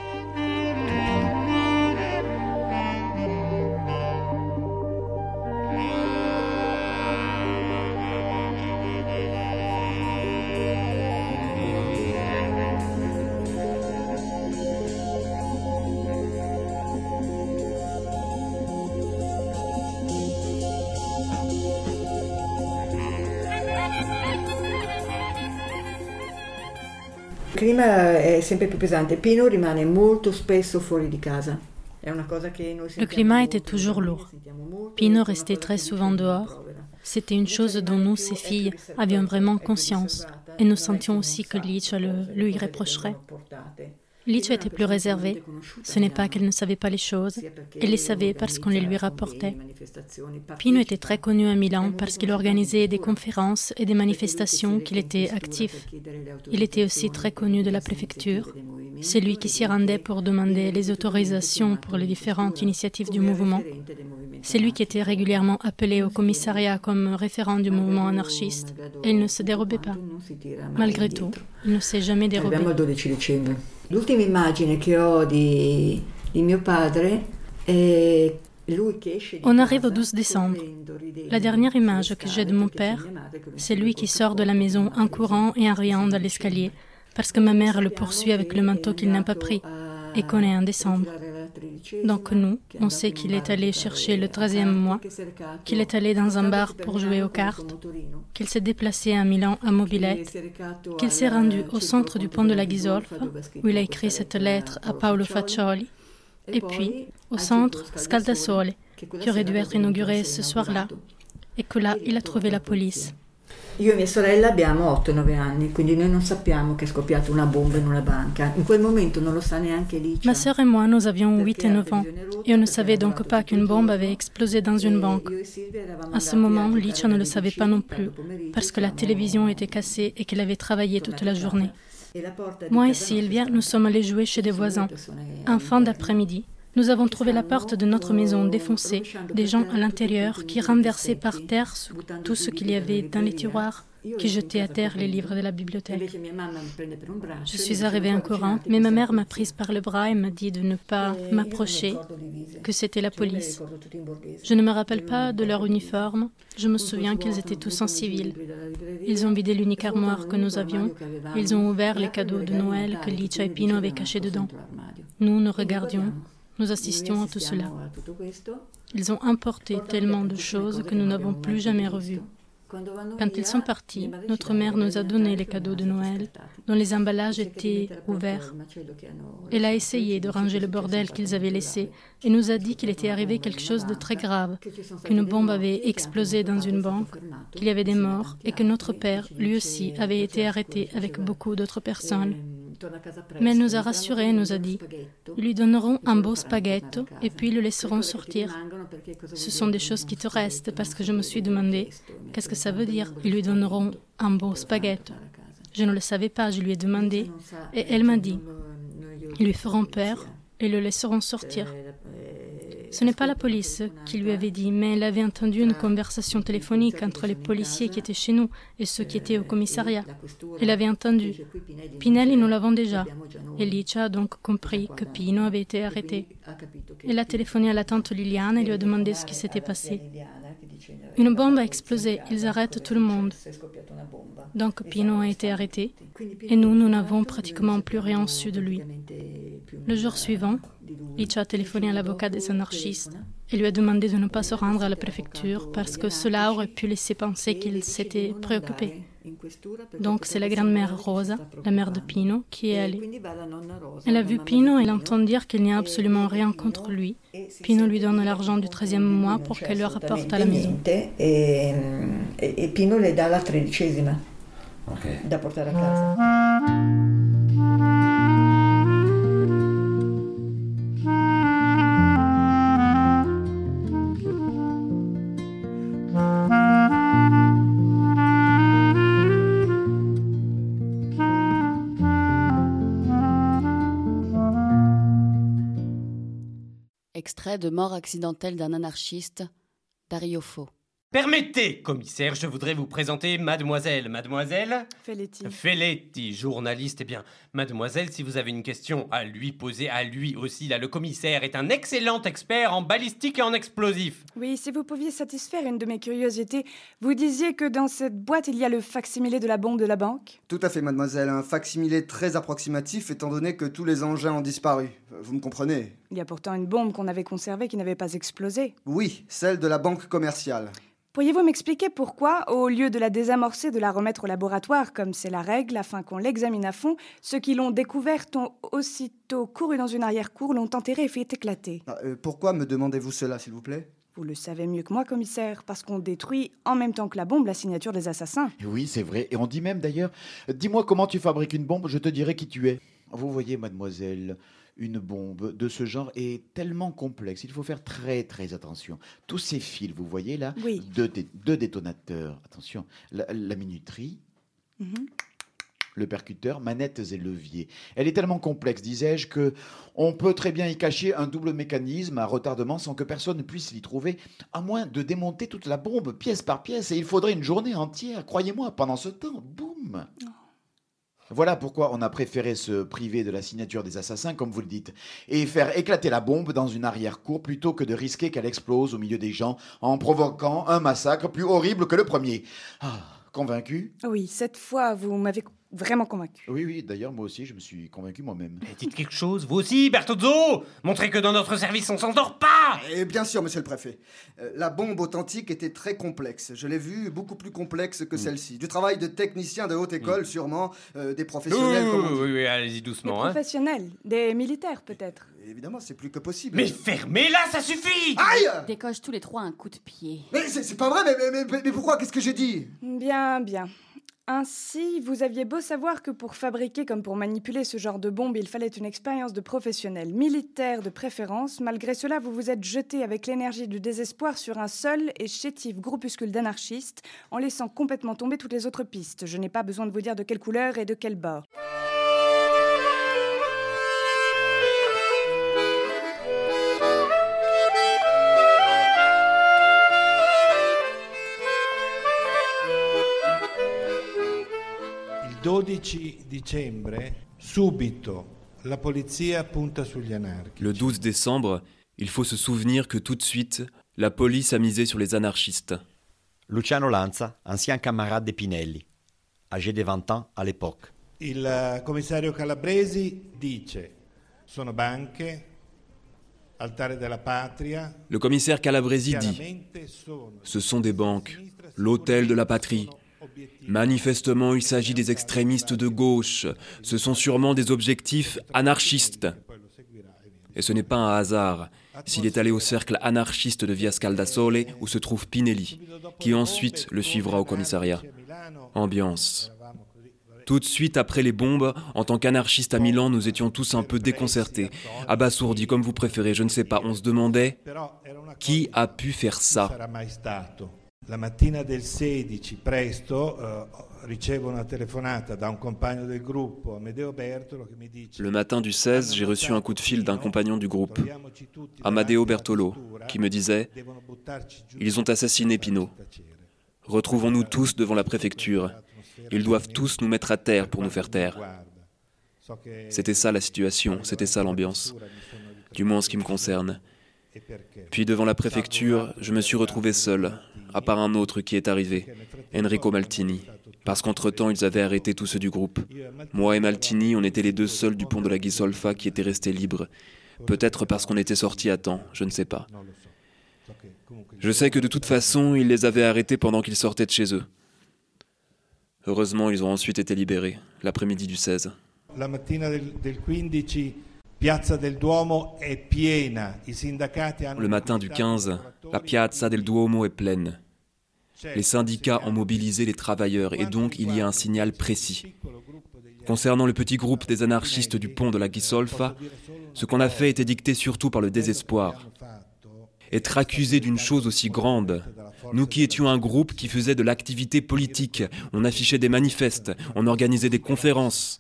Sempre più pesante. Pino rimane molto spesso fuori di casa. È una cosa che noi Le climat était toujours lourd. Pino restait très souvent dehors. C'était une chose dont nous, ses filles, avions vraiment conscience. Et nous sentions aussi que Licia le, lui reprocherait. Licia était plus réservée. Ce n'est pas qu'elle ne savait pas les choses. Elle les savait parce qu'on les lui rapportait. Pino était très connu à Milan parce qu'il organisait des conférences et des manifestations qu'il était actif. Il était aussi très connu de la préfecture. C'est lui qui s'y rendait pour demander les autorisations pour les différentes initiatives du mouvement. C'est lui qui était régulièrement appelé au commissariat comme référent du mouvement anarchiste et il ne se dérobait pas. Malgré tout, il ne s'est jamais dérobé. Arriviamo al 12 dicembre. L'ultima immagine che ho di, di mio padre è lui che esce di On arrive au casa 12 décembre. La dernière image que j'ai de mon père, c'est lui qui sort de la maison en courant et en riant dans l'escalier, parce que ma mère le poursuit avec le manteau qu'il n'a pas pris et qu'on est en décembre. Donc nous, on sait qu'il est allé chercher le 13e mois, qu'il est allé dans un bar pour jouer aux cartes, qu'il s'est déplacé à Milan à mobilette, qu'il s'est rendu au centre du pont de la Ghisolf, où il a écrit cette lettre à Paolo Faccioli, et puis au centre Scaldasole, qui aurait dû être inauguré ce soir-là, et que là, il a trouvé la police. Io e mia sorella abbiamo 8-9 anni, quindi noi non sappiamo che è scoppiata una bomba in una banca. In quel momento non lo sa neanche Licia. Ma sœur et moi, nous avions 8 et 9 ans, et on ne savait donc pas qu'une bombe avait explosé dans une banque. À ce moment, Licia ne le savait pas non plus, parce que la télévision était cassée et qu'elle avait travaillé toute la journée. Moi et Sylvia, nous sommes allés jouer chez des voisins. En fin d'après-midi, nous avons trouvé la porte de notre maison défoncée, des gens à l'intérieur qui renversaient par terre tout ce qu'il y avait dans les tiroirs, qui jetaient à terre les livres de la bibliothèque. Je suis arrivée en courant, mais ma mère m'a prise par le bras et m'a dit de ne pas m'approcher, que c'était la police. Je ne me rappelle pas de leur uniforme, je me souviens qu'ils étaient tous en civil. Ils ont vidé l'unique armoire que nous avions, ils ont ouvert les cadeaux de Noël que Licia et Pino avaient cachés dedans. Nous, nous regardions, nous assistions à tout cela. Ils ont importé tellement de choses que nous n'avons plus jamais revues. Quand ils sont partis, notre mère nous a donné les cadeaux de Noël, dont les emballages étaient ouverts. Elle a essayé de ranger le bordel qu'ils avaient laissé et nous a dit qu'il était arrivé quelque chose de très grave, qu'une bombe avait explosé dans une banque, qu'il y avait des morts et que notre père, lui aussi, avait été arrêté avec beaucoup d'autres personnes. Mais elle nous a rassurés et nous a dit. Ils lui donneront un beau spaghetto et puis le laisseront sortir. Ce sont des choses qui te restent parce que je me suis demandé Qu'est-ce que ça veut dire. Ils lui donneront un beau spaghetto. Je ne le savais pas, je lui ai demandé. Et elle m'a dit Ils lui feront peur et le laisseront sortir. Ce n'est pas la police qui lui avait dit, mais elle avait entendu une conversation téléphonique entre les policiers qui étaient chez nous et ceux qui étaient au commissariat. Elle avait entendu. Pinelli, nous l'avons déjà. Et Licia a donc compris que Pino avait été arrêté. Elle a téléphoné à la tante Liliane et lui a demandé ce qui s'était passé. Une bombe a explosé, ils arrêtent tout le monde. Donc Pino a été arrêté et nous, nous n'avons pratiquement plus rien su de lui. Le jour suivant, Licia a téléphoné à l'avocat des anarchistes et lui a demandé de ne pas se rendre à la préfecture parce que cela aurait pu laisser penser qu'il s'était préoccupé. Donc c'est la grand-mère Rosa, la mère de Pino, qui est allée. Elle a vu Pino et entend dire qu'il n'y a absolument rien contre lui. Pino lui donne l'argent du 13e mois pour qu'elle le rapporte à la maison. Et, Pino le dà la tredicesima da portare a casa. Extrait de Mort accidentelle d'un anarchiste, Dario Fo. Permettez, commissaire, je voudrais vous présenter mademoiselle. Mademoiselle Felletti. Felletti, journaliste. Eh bien, mademoiselle, si vous avez une question à lui poser, à lui aussi, là, le commissaire est un excellent expert en balistique et en explosifs. Oui, si vous pouviez satisfaire une de mes curiosités, vous disiez que dans cette boîte, il y a le facsimilé de la bombe de la banque Tout à fait, mademoiselle. Un facsimilé très approximatif étant donné que tous les engins ont disparu. Vous me comprenez? Il y a pourtant une bombe qu'on avait conservée qui n'avait pas explosé. Oui, celle de la banque commerciale. Pourriez-vous m'expliquer pourquoi, au lieu de la désamorcer, de la remettre au laboratoire, comme c'est la règle, afin qu'on l'examine à fond, ceux qui l'ont découverte ont aussitôt couru dans une arrière-cour, l'ont enterrée et fait éclater? Ah, euh, pourquoi me demandez-vous cela, s'il vous plaît? Vous le savez mieux que moi, commissaire, parce qu'on détruit en même temps que la bombe la signature des assassins. Oui, c'est vrai. Et on dit même d'ailleurs Dis-moi comment tu fabriques une bombe, je te dirai qui tu es. Vous voyez, mademoiselle, une bombe de ce genre est tellement complexe. Il faut faire très très attention. Tous ces fils, vous voyez là, Oui. deux, dé- deux détonateurs. Attention, la, la minuterie, Mhm. le percuteur, manettes et leviers. Elle est tellement complexe, disais-je, que on peut très bien y cacher un double mécanisme à retardement sans que personne ne puisse l'y trouver, à moins de démonter toute la bombe pièce par pièce. Et il faudrait une journée entière, croyez-moi. Pendant ce temps, boum. Voilà pourquoi on a préféré se priver de la signature des assassins, comme vous le dites, et faire éclater la bombe dans une arrière-cour plutôt que de risquer qu'elle explose au milieu des gens en provoquant un massacre plus horrible que le premier. Ah, convaincu? Oui, cette fois, vous m'avez vraiment convaincu. Oui, oui, d'ailleurs, moi aussi, je me suis convaincu moi-même. Dites quelque chose, vous aussi, Bertozzo Montrez que dans notre service, on s'endort pas Et bien sûr, monsieur le préfet. Euh, la bombe authentique était très complexe. Je l'ai vue beaucoup plus complexe que celle-ci. Du travail de technicien de haute école, sûrement, euh, des professionnels Oui, comme on dit. oui, oui, allez-y Des doucement. Hein. professionnels, des militaires peut-être. Évidemment, c'est plus que possible. Mais fermez-la, ça suffit Aïe Décoche tous les trois un coup de pied. Mais c'est c'est pas vrai, mais, mais, mais- mais pourquoi? Qu'est-ce que j'ai dit? Bien, bien. Ainsi, vous aviez beau savoir que pour fabriquer comme pour manipuler ce genre de bombe, il fallait une expérience de professionnel, militaire de préférence. Malgré cela, vous vous êtes jeté avec l'énergie du désespoir sur un seul et chétif groupuscule d'anarchistes, en laissant complètement tomber toutes les autres pistes. Je n'ai pas besoin de vous dire de quelle couleur et de quel bord. 12 dicembre, subito, la polizia punta sugli anarchici. Le 12 décembre, il faut se souvenir que tout de suite, la police a misé sur les anarchistes. Luciano Lanza, ancien camarade de Pinelli, âgé de 20 ans à l'époque. Il eh, commissario Calabresi dice: sono banche, Altare della Patria. Le commissaire Calabresi dit Ce sont des banques, l'hôtel de la patrie. Manifestement, il s'agit des extrémistes de gauche. Ce sont sûrement des objectifs anarchistes. Et ce n'est pas un hasard s'il est allé au cercle anarchiste de Via Scaldasole où se trouve Pinelli, qui ensuite le suivra au commissariat. Ambiance. Tout de suite après les bombes, en tant qu'anarchistes à Milan, nous étions tous un peu déconcertés, abasourdis, comme vous préférez, je ne sais pas. On se demandait qui a pu faire ça? La mattina del 16 presto ricevo una telefonata da un compagno del gruppo, Amedeo Bertolo, che mi dice Le matin du 16, j'ai reçu un coup de fil d'un compagnon du groupe, Amadeo Bertolo, qui me disait Ils ont assassiné Pino. Retrouvons-nous tous devant la préfecture. Ils doivent tous nous mettre à terre pour nous faire taire. C'était ça la situation, c'était ça l'ambiance, du moins en ce qui me concerne. Puis devant la préfecture, je me suis retrouvé seul, à part un autre qui est arrivé, Enrico Maltini, parce qu'entre-temps ils avaient arrêté tous ceux du groupe. Moi et Maltini, on était les deux seuls du pont de la Ghisolfa qui étaient restés libres. Peut-être parce qu'on était sortis à temps, je ne sais pas. Je sais que de toute façon, ils les avaient arrêtés pendant qu'ils sortaient de chez eux. Heureusement, ils ont ensuite été libérés, l'après-midi du 16. la mattina del, del 15 Piazza del Duomo è piena, i sindacati hanno Le matin du 15, la Piazza del Duomo est pleine. Les syndicats ont mobilisé les travailleurs et donc il y a un signal précis. Concernant le petit groupe des anarchistes du pont de la Ghisolfa, ce qu'on a fait était dicté surtout par le désespoir. Être accusé d'une chose aussi grande, nous qui étions un groupe qui faisait de l'activité politique, on affichait des manifestes, on organisait des conférences,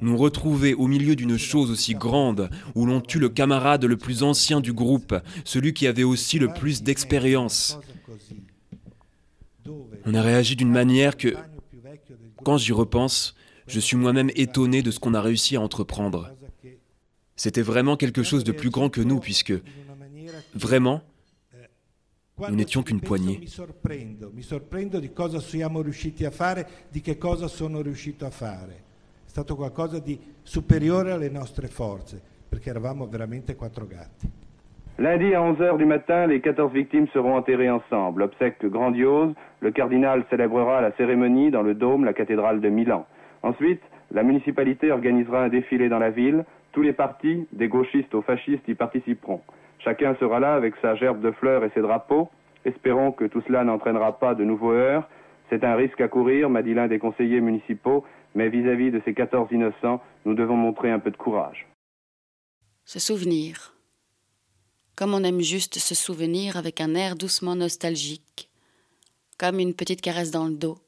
nous retrouver au milieu d'une chose aussi grande, où l'on tue le camarade le plus ancien du groupe, celui qui avait aussi le plus d'expérience. On a réagi d'une manière que, quand j'y repense, je suis moi-même étonné de ce qu'on a réussi à entreprendre. C'était vraiment quelque chose de plus grand que nous, puisque, vraiment, nous n'étions qu'une poignée. Stato qualcosa di superiore alle nostre forze, perché eravamo veramente quattro gatti. Lundi à 11h du matin, les 14 victimes seront enterrées ensemble. Obsèque grandiose, le cardinal célébrera la cérémonie dans le dôme, la cathédrale de Milan. Ensuite, la municipalité organisera un défilé dans la ville. Tous les partis, des gauchistes aux fascistes, y participeront. Chacun sera là avec sa gerbe de fleurs et ses drapeaux. Espérons que tout cela n'entraînera pas de nouveaux heurts. C'est un risque à courir, m'a dit l'un des conseillers municipaux, mais vis-à-vis de ces 14 innocents, nous devons montrer un peu de courage. Se souvenir. Comme on aime juste se souvenir avec un air doucement nostalgique, comme une petite caresse dans le dos,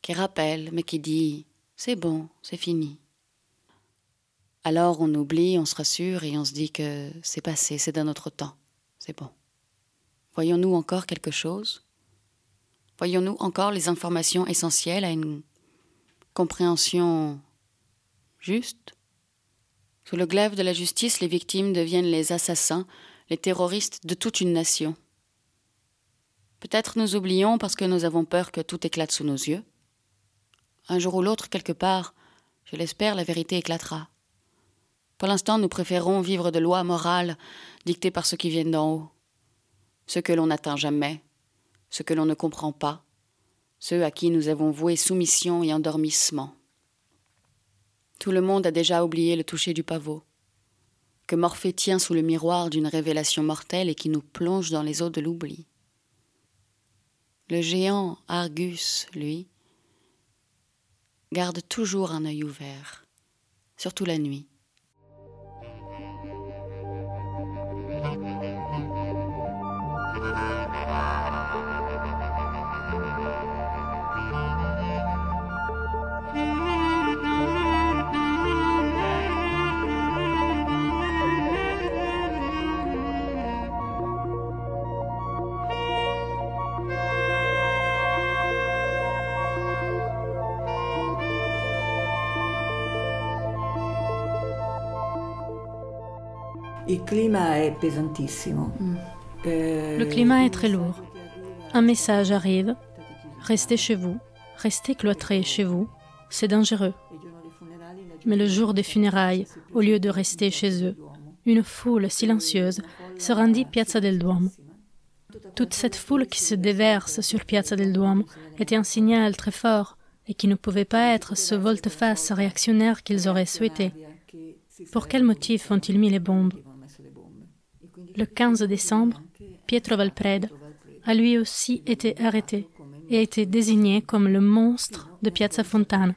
qui rappelle mais qui dit c'est bon, c'est fini. Alors on oublie, on se rassure et on se dit que c'est passé, c'est d'un autre temps, c'est bon. Voyons-nous encore quelque chose? Voyons-nous encore les informations essentielles à une compréhension juste Sous le glaive de la justice, les victimes deviennent les assassins, les terroristes de toute une nation. Peut-être nous oublions parce que nous avons peur que tout éclate sous nos yeux. Un jour ou l'autre, quelque part, je l'espère, la vérité éclatera. Pour l'instant, nous préférons vivre de lois morales dictées par ceux qui viennent d'en haut, ceux que l'on n'atteint jamais, ceux que l'on ne comprend pas, ceux à qui nous avons voué soumission et endormissement. Tout le monde a déjà oublié le toucher du pavot, que Morphée tient sous le miroir d'une révélation mortelle et qui nous plonge dans les eaux de l'oubli. Le géant Argus, lui, garde toujours un œil ouvert, surtout la nuit. Pesantissimo. Eh, Le climat est très lourd. Un message arrive. Restez chez vous. Restez cloîtrés chez vous. C'est dangereux. Mais le jour des funérailles, au lieu de rester chez eux, une foule silencieuse se rendit Piazza del Duomo. Toute cette foule qui se déverse sur Piazza del Duomo était un signal très fort et qui ne pouvait pas être ce volte-face réactionnaire qu'ils auraient souhaité. Pour quel motif ont-ils mis les bombes? Le 15 décembre, Pietro Valpreda a lui aussi été arrêté et a été désigné comme le monstre de Piazza Fontana.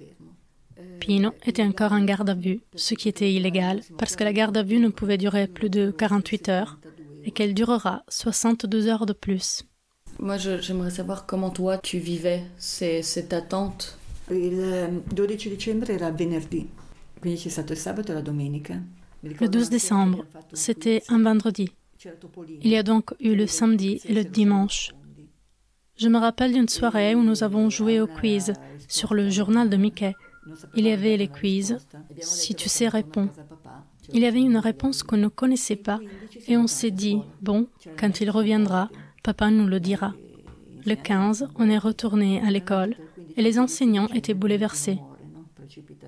Pino était encore en garde à vue, ce qui était illégal, parce que la garde à vue ne pouvait durer plus de 48 heures et qu'elle durera 62 heures de plus. Moi, je- j'aimerais savoir comment toi tu vivais ces- cette attente. Il 12 dicembre era venerdì, quindi c'è stato il sabato e la domenica. Mi Le ricordo 12 décembre, c'était un vendredi. Il y a donc eu le samedi et le dimanche. Je me rappelle d'une soirée où nous avons joué au quiz sur le journal de Mickey. Il y avait les quiz. Si tu sais, réponds. Il y avait une réponse qu'on ne connaissait pas et on s'est dit, bon, quand il reviendra, papa nous le dira. Le 15, on est retourné à l'école et les enseignants étaient bouleversés.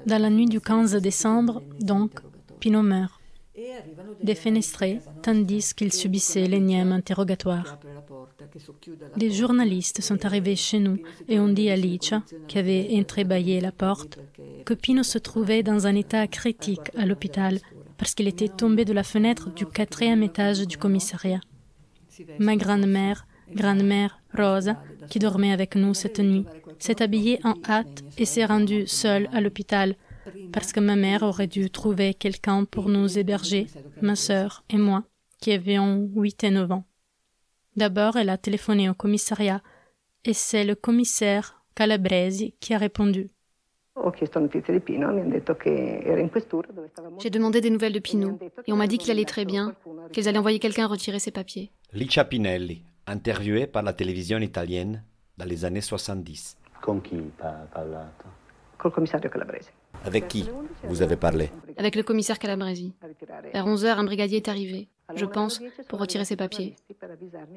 Dans la nuit du 15 décembre, donc, Pino meurt, défenestré, tandis qu'il subissait l'énième interrogatoire. Des journalistes sont arrivés chez nous et ont dit à Licia, qui avait entrebâillé la porte, que Pino se trouvait dans un état critique à l'hôpital parce qu'il était tombé de la fenêtre du quatrième étage du commissariat. Ma grand-mère, grand-mère Rosa, qui dormait avec nous cette nuit, s'est habillée en hâte et s'est rendue seule à l'hôpital parce que ma mère aurait dû trouver quelqu'un pour nous héberger, ma sœur et moi, qui avions 8 et 9 ans. D'abord, elle a téléphoné au commissariat et c'est le commissaire Calabresi qui a répondu. Stava J'ai demandé des nouvelles de Pino et on m'a dit qu'il allait très bien, qu'ils allaient envoyer quelqu'un retirer ses papiers. Licia Pinelli, interviewée par la télévision italienne dans les années 70. Con chi ha parlato? col commissario Calabrese. Avec qui vous avez parlé Avec le commissaire Calabresi. Vers 11h, un brigadier est arrivé, je pense, pour retirer ses papiers.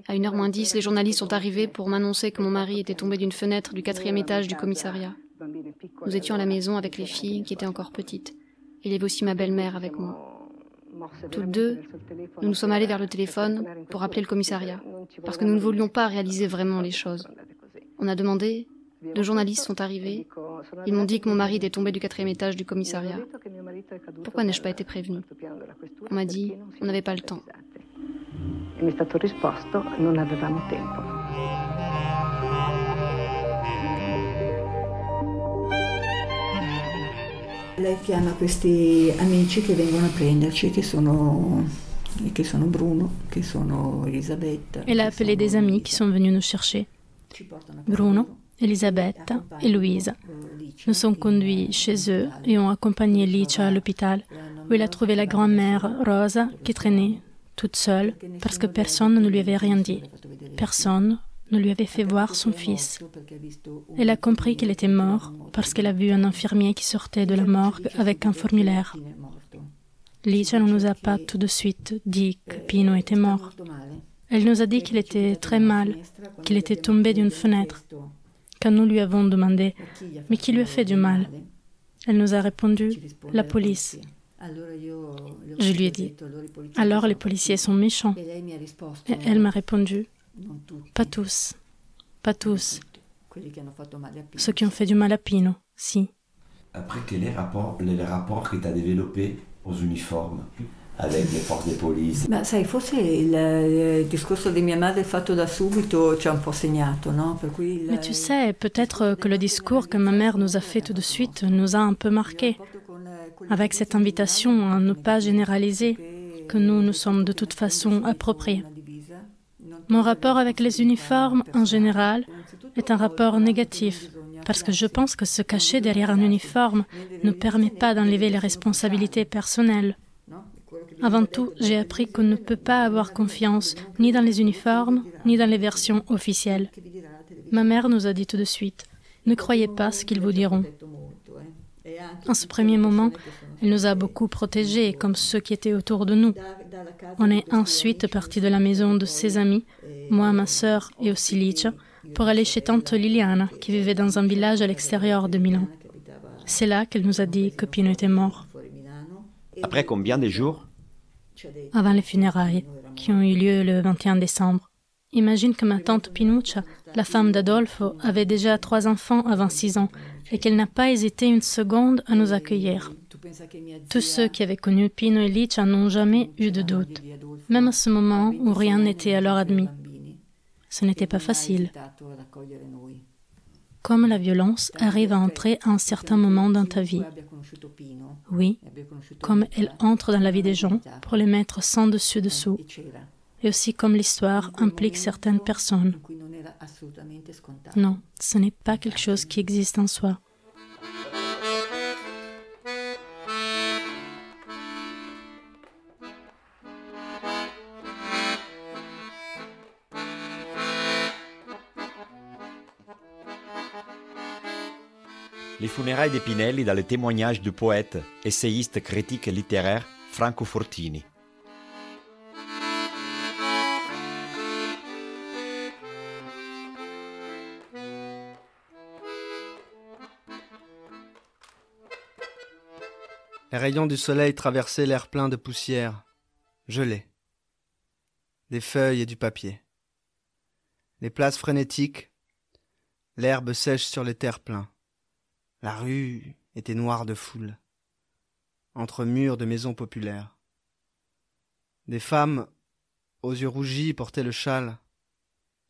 À 1h moins 10, les journalistes sont arrivés pour m'annoncer que mon mari était tombé d'une fenêtre du quatrième étage du commissariat. Nous étions à la maison avec les filles qui étaient encore petites. Il y avait aussi ma belle-mère avec moi. Toutes deux, nous nous sommes allés vers le téléphone pour appeler le commissariat, parce que nous ne voulions pas réaliser vraiment les choses. On a demandé, deux journalistes sont arrivés, ils m'ont dit que mon mari était tombé du quatrième étage du commissariat. Pourquoi n'ai-je pas été prévenue On m'a dit, on n'avait pas le temps. Lei chiama questi amici che vengono a prenderci, che sono, che sono Bruno, che sono Elisabetta. Elle a appelé des amis qui sont venus nous chercher. Bruno, Elisabetta et Louise. Nous sommes conduits chez eux et ont accompagné Licia à l'hôpital, où il a trouvé la grand-mère Rosa qui traînait toute seule parce que personne ne lui avait rien dit. Personne ne lui avait fait voir son fils. Elle a compris qu'il était mort parce qu'elle a vu un infirmier qui sortait de la morgue avec un formulaire. Licia ne nous a pas tout de suite dit que Pino était mort. Elle nous a dit qu'il était très mal, qu'il était tombé d'une fenêtre. Quand nous lui avons demandé Mais qui lui a fait du mal Elle nous a répondu La police. Je lui ai dit Alors les policiers sont méchants. Et elle m'a répondu Pas tous. Pas tous. Ceux qui ont fait du mal à Pino, si. Après, quel est le rapport, le rapport que tu as développé aux uniformes? Avec les forces de police Ma sai, forse il, eh, discorso di mia madre fatto da subito ci ha un po' segnato, no? Per cui il- Mais tu sais, peut-être que le discours que ma mère nous a fait tout de suite nous a un peu marqués. Avec cette invitation à ne pas généraliser, que nous nous sommes de toute façon appropriés. Mon rapport avec les uniformes, en général, est un rapport négatif, parce que je pense que se cacher derrière un uniforme ne permet pas d'enlever les responsabilités personnelles. Avant tout, j'ai appris qu'on ne peut pas avoir confiance ni dans les uniformes, ni dans les versions officielles. Ma mère nous a dit tout de suite, ne croyez pas ce qu'ils vous diront. En ce premier moment, elle nous a beaucoup protégés, comme ceux qui étaient autour de nous. On est ensuite parti de la maison de ses amis, moi, ma sœur et aussi Licia, pour aller chez tante Liliana, qui vivait dans un village à l'extérieur de Milan. C'est là qu'elle nous a dit que Pino était mort. Après combien de jours avant les funérailles qui ont eu lieu le 21 décembre. Imagine que ma tante Pinuccia, la femme d'Adolfo, avait déjà trois enfants avant six ans et qu'elle n'a pas hésité une seconde à nous accueillir. Tous ceux qui avaient connu Pino et Licia n'ont jamais eu de doute, même à ce moment où rien n'était alors admis. Ce n'était pas facile. Comme la violence arrive à entrer à un certain moment dans ta vie. Oui, comme elle entre dans la vie des gens pour les mettre sans dessus dessous. Et aussi comme l'histoire implique certaines personnes. Non, ce n'est pas quelque chose qui existe en soi. Les funérailles d'Epinelli dans le témoignage du poète, essayiste, critique et littéraire Franco Fortini. Les rayons du soleil traversaient l'air plein de poussière, gelé, des feuilles et du papier. Les places frénétiques, l'herbe sèche sur les terre-pleins. La rue était noire de foule, entre murs de maisons populaires. Des femmes, aux yeux rougis, portaient le châle,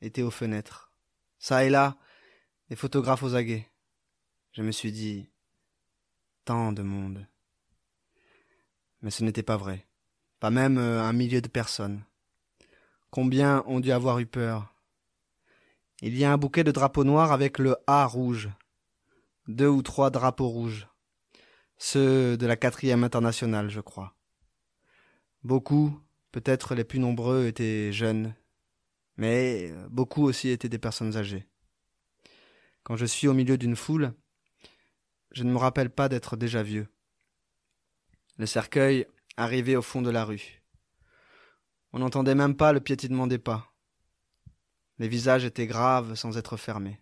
étaient aux fenêtres. Ça et là, des photographes aux aguets. Je me suis dit, tant de monde. Mais ce n'était pas vrai, pas même euh, un millier de personnes. Combien ont dû avoir eu peur Il y a un bouquet de drapeaux noirs avec le A rouge, deux ou trois drapeaux rouges, ceux de la quatrième internationale, je crois. Beaucoup, peut-être les plus nombreux, étaient jeunes, mais beaucoup aussi étaient des personnes âgées. Quand je suis au milieu d'une foule, je ne me rappelle pas d'être déjà vieux. Le cercueil arrivait au fond de la rue. On n'entendait même pas le piétinement des pas. Les visages étaient graves sans être fermés.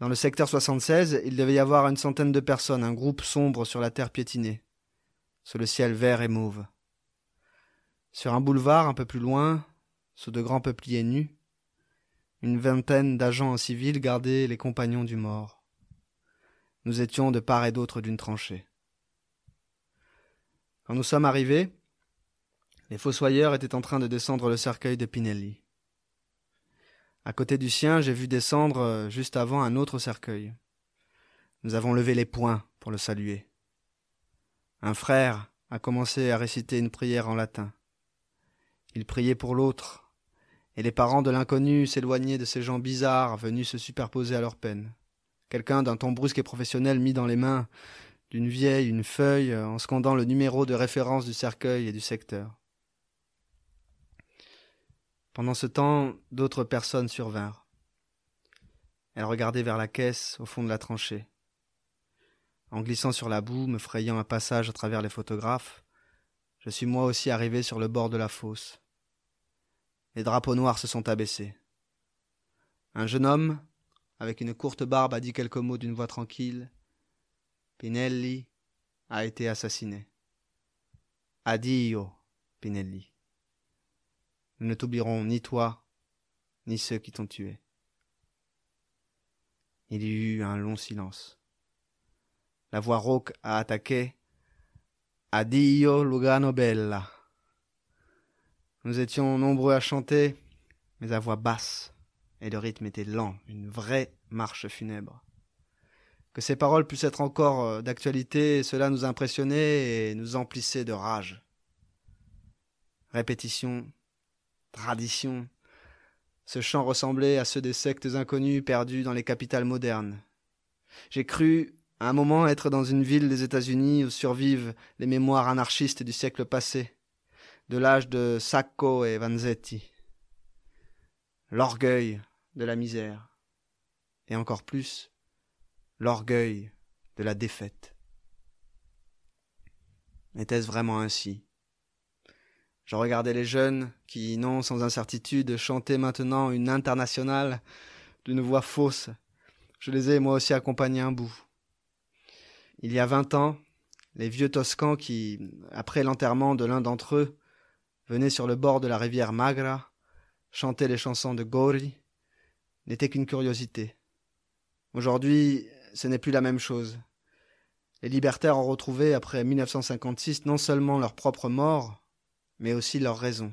Dans le secteur 76, il devait y avoir une centaine de personnes, un groupe sombre sur la terre piétinée, sous le ciel vert et mauve. Sur un boulevard un peu plus loin, sous de grands peupliers nus, une vingtaine d'agents en civil gardaient les compagnons du mort. Nous étions de part et d'autre d'une tranchée. Quand nous sommes arrivés, les fossoyeurs étaient en train de descendre le cercueil de Pinelli. À côté du sien, j'ai vu descendre euh, juste avant un autre cercueil. Nous avons levé les poings pour le saluer. Un frère a commencé à réciter une prière en latin. Il priait pour l'autre, et les parents de l'inconnu s'éloignaient de ces gens bizarres venus se superposer à leur peine. Quelqu'un d'un ton brusque et professionnel mit dans les mains d'une vieille une feuille en scandant le numéro de référence du cercueil et du secteur. Pendant ce temps, d'autres personnes survinrent. Elles regardaient vers la caisse au fond de la tranchée. En glissant sur la boue, me frayant un passage à travers les photographes, je suis moi aussi arrivé sur le bord de la fosse. Les drapeaux noirs se sont abaissés. Un jeune homme, avec une courte barbe, a dit quelques mots d'une voix tranquille. Pinelli a été assassiné. Addio, Pinelli. Nous ne t'oublierons ni toi, ni ceux qui t'ont tué. Il y eut un long silence. La voix rauque a attaqué. Addio Lugano Bella. Nous étions nombreux à chanter, mais à voix basse, et le rythme était lent, une vraie marche funèbre. Que ces paroles puissent être encore euh, d'actualité, cela nous impressionnait et nous emplissait de rage. Répétition, tradition. Ce chant ressemblait à ceux des sectes inconnus perdus dans les capitales modernes. J'ai cru, à un moment, être dans une ville des États-Unis où survivent les mémoires anarchistes du siècle passé, de l'âge de Sacco et Vanzetti. L'orgueil de la misère, et encore plus, l'orgueil de la défaite. Était-ce vraiment ainsi? Je regardais les jeunes qui, non sans incertitude, chantaient maintenant une internationale d'une voix fausse. Je les ai moi aussi accompagnés un bout. Il y a vingt ans, les vieux Toscans qui, après l'enterrement de l'un d'entre eux, venaient sur le bord de la rivière Magra, chanter les chansons de Gori, n'était qu'une curiosité. Aujourd'hui, ce n'est plus la même chose. Les libertaires ont retrouvé, après 1956, non seulement leur propre mort, mais aussi leur raison.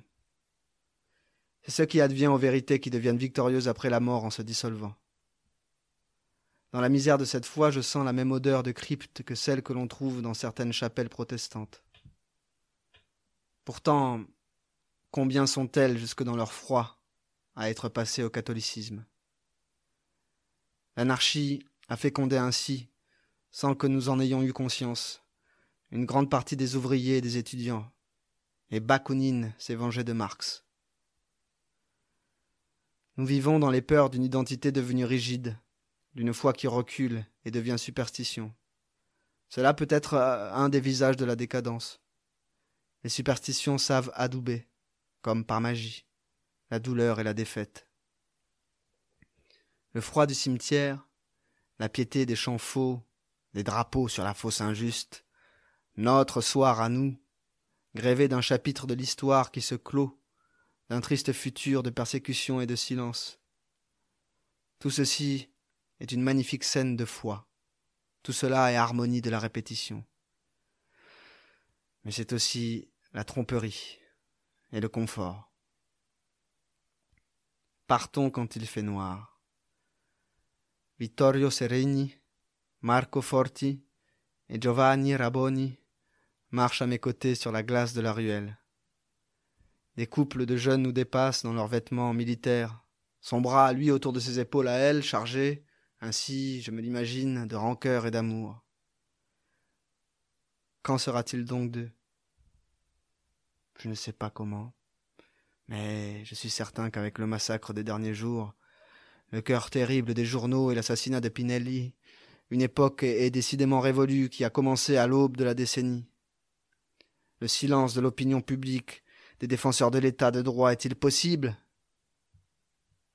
C'est ce qui advient aux vérités qui deviennent victorieuses après la mort en se dissolvant. Dans la misère de cette foi, je sens la même odeur de crypte que celle que l'on trouve dans certaines chapelles protestantes. Pourtant, combien sont-elles jusque dans leur froid à être passées au catholicisme? L'anarchie a fécondé ainsi, sans que nous en ayons eu conscience, une grande partie des ouvriers et des étudiants, et Bakounine s'est vengé de Marx. Nous vivons dans les peurs d'une identité devenue rigide, d'une foi qui recule et devient superstition. Cela peut être euh, un des visages de la décadence. Les superstitions savent adouber, comme par magie, la douleur et la défaite. Le froid du cimetière, la piété des champs faux, les drapeaux sur la fosse injuste, notre soir à nous, grévé d'un chapitre de l'histoire qui se clôt, d'un triste futur de persécution et de silence. Tout ceci est une magnifique scène de foi. Tout cela est harmonie de la répétition. Mais c'est aussi la tromperie et le confort. Partons quand il fait noir. Vittorio Seregni, Marco Forti et Giovanni Raboni marchent à mes côtés sur la glace de la ruelle. Des couples de jeunes nous dépassent dans leurs vêtements militaires, son bras, lui, autour de ses épaules à elle, chargé, ainsi, je me l'imagine, de rancœur et d'amour. Quand sera-t-il donc d'eux Je ne sais pas comment, mais je suis certain qu'avec le massacre des derniers jours, le cœur terrible des journaux et l'assassinat de Pinelli, une époque est décidément révolue qui a commencé à l'aube de la décennie. Le silence de l'opinion publique, des défenseurs de l'état de droit est-il possible?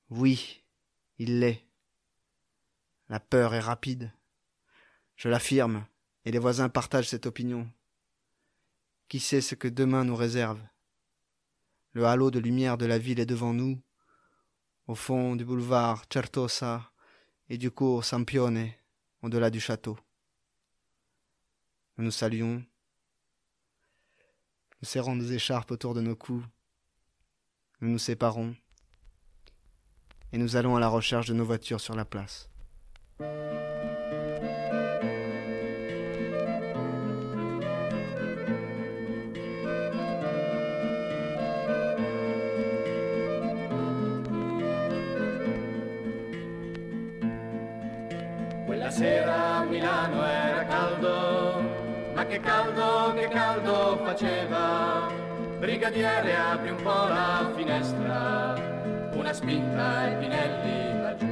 Oui, il l'est. La peur est rapide. Je l'affirme, et les voisins partagent cette opinion. Qui sait ce que demain nous réserve? Le halo de lumière de la ville est devant nous, au fond du boulevard Certosa et du cours Sampione, au-delà du château. Nous nous saluons, nous serrons des écharpes autour de nos coups. Nous nous séparons. Et nous allons à la recherche de nos voitures sur la place. Ma che caldo, che caldo faceva. Brigadiere apri un po' la finestra, una spinta e Pinelli laggiù.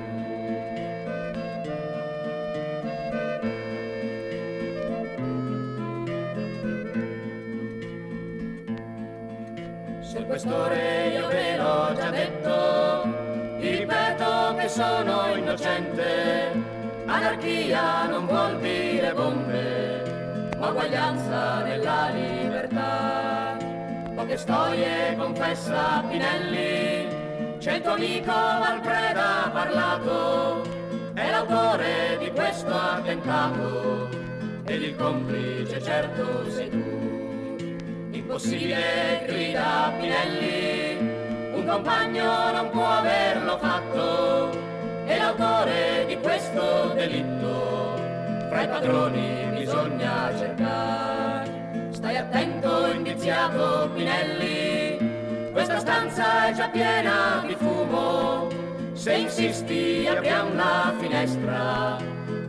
Sul questore io ve l'ho già detto, vi ripeto che sono innocente, anarchia non vuol dire bombe, ma uguaglianza nella libertà. Poche storie confessa Pinelli, tuo amico Valpreda ha parlato, è l'autore di questo attentato, ed il complice certo sei tu. Impossibile, grida Pinelli, un compagno non può averlo fatto, è l'autore di questo delitto, fra i padroni bisogna cercare. Stai attento, indiziato Pinelli, questa stanza è già piena di fumo. Se insisti apriamo la finestra,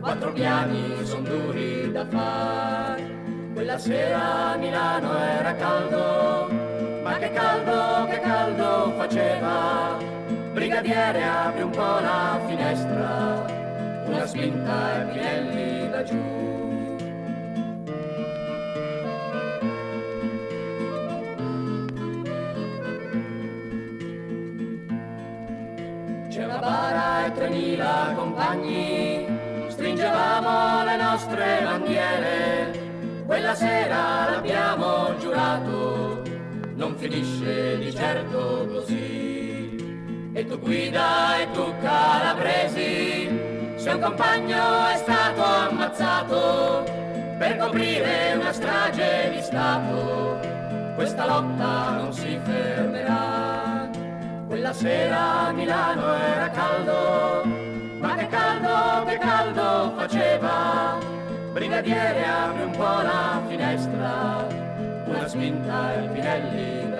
quattro piani sono duri da fare. Quella sera a Milano era caldo, ma che caldo, che caldo faceva. Brigadiere apri un po' la finestra, una spinta e Pinelli. C'è una bara e 3000 compagni, stringevamo le nostre bandiere, Quella sera l'abbiamo giurato, non finisce di certo così. E tu guida e tu calabresi, se un compagno è stato ammazzato per coprire una strage di Stato, questa lotta non si fermerà. Quella sera a Milano era caldo, ma che caldo, che caldo faceva. Brigadiere apri un po' la finestra, una spinta e Pinelli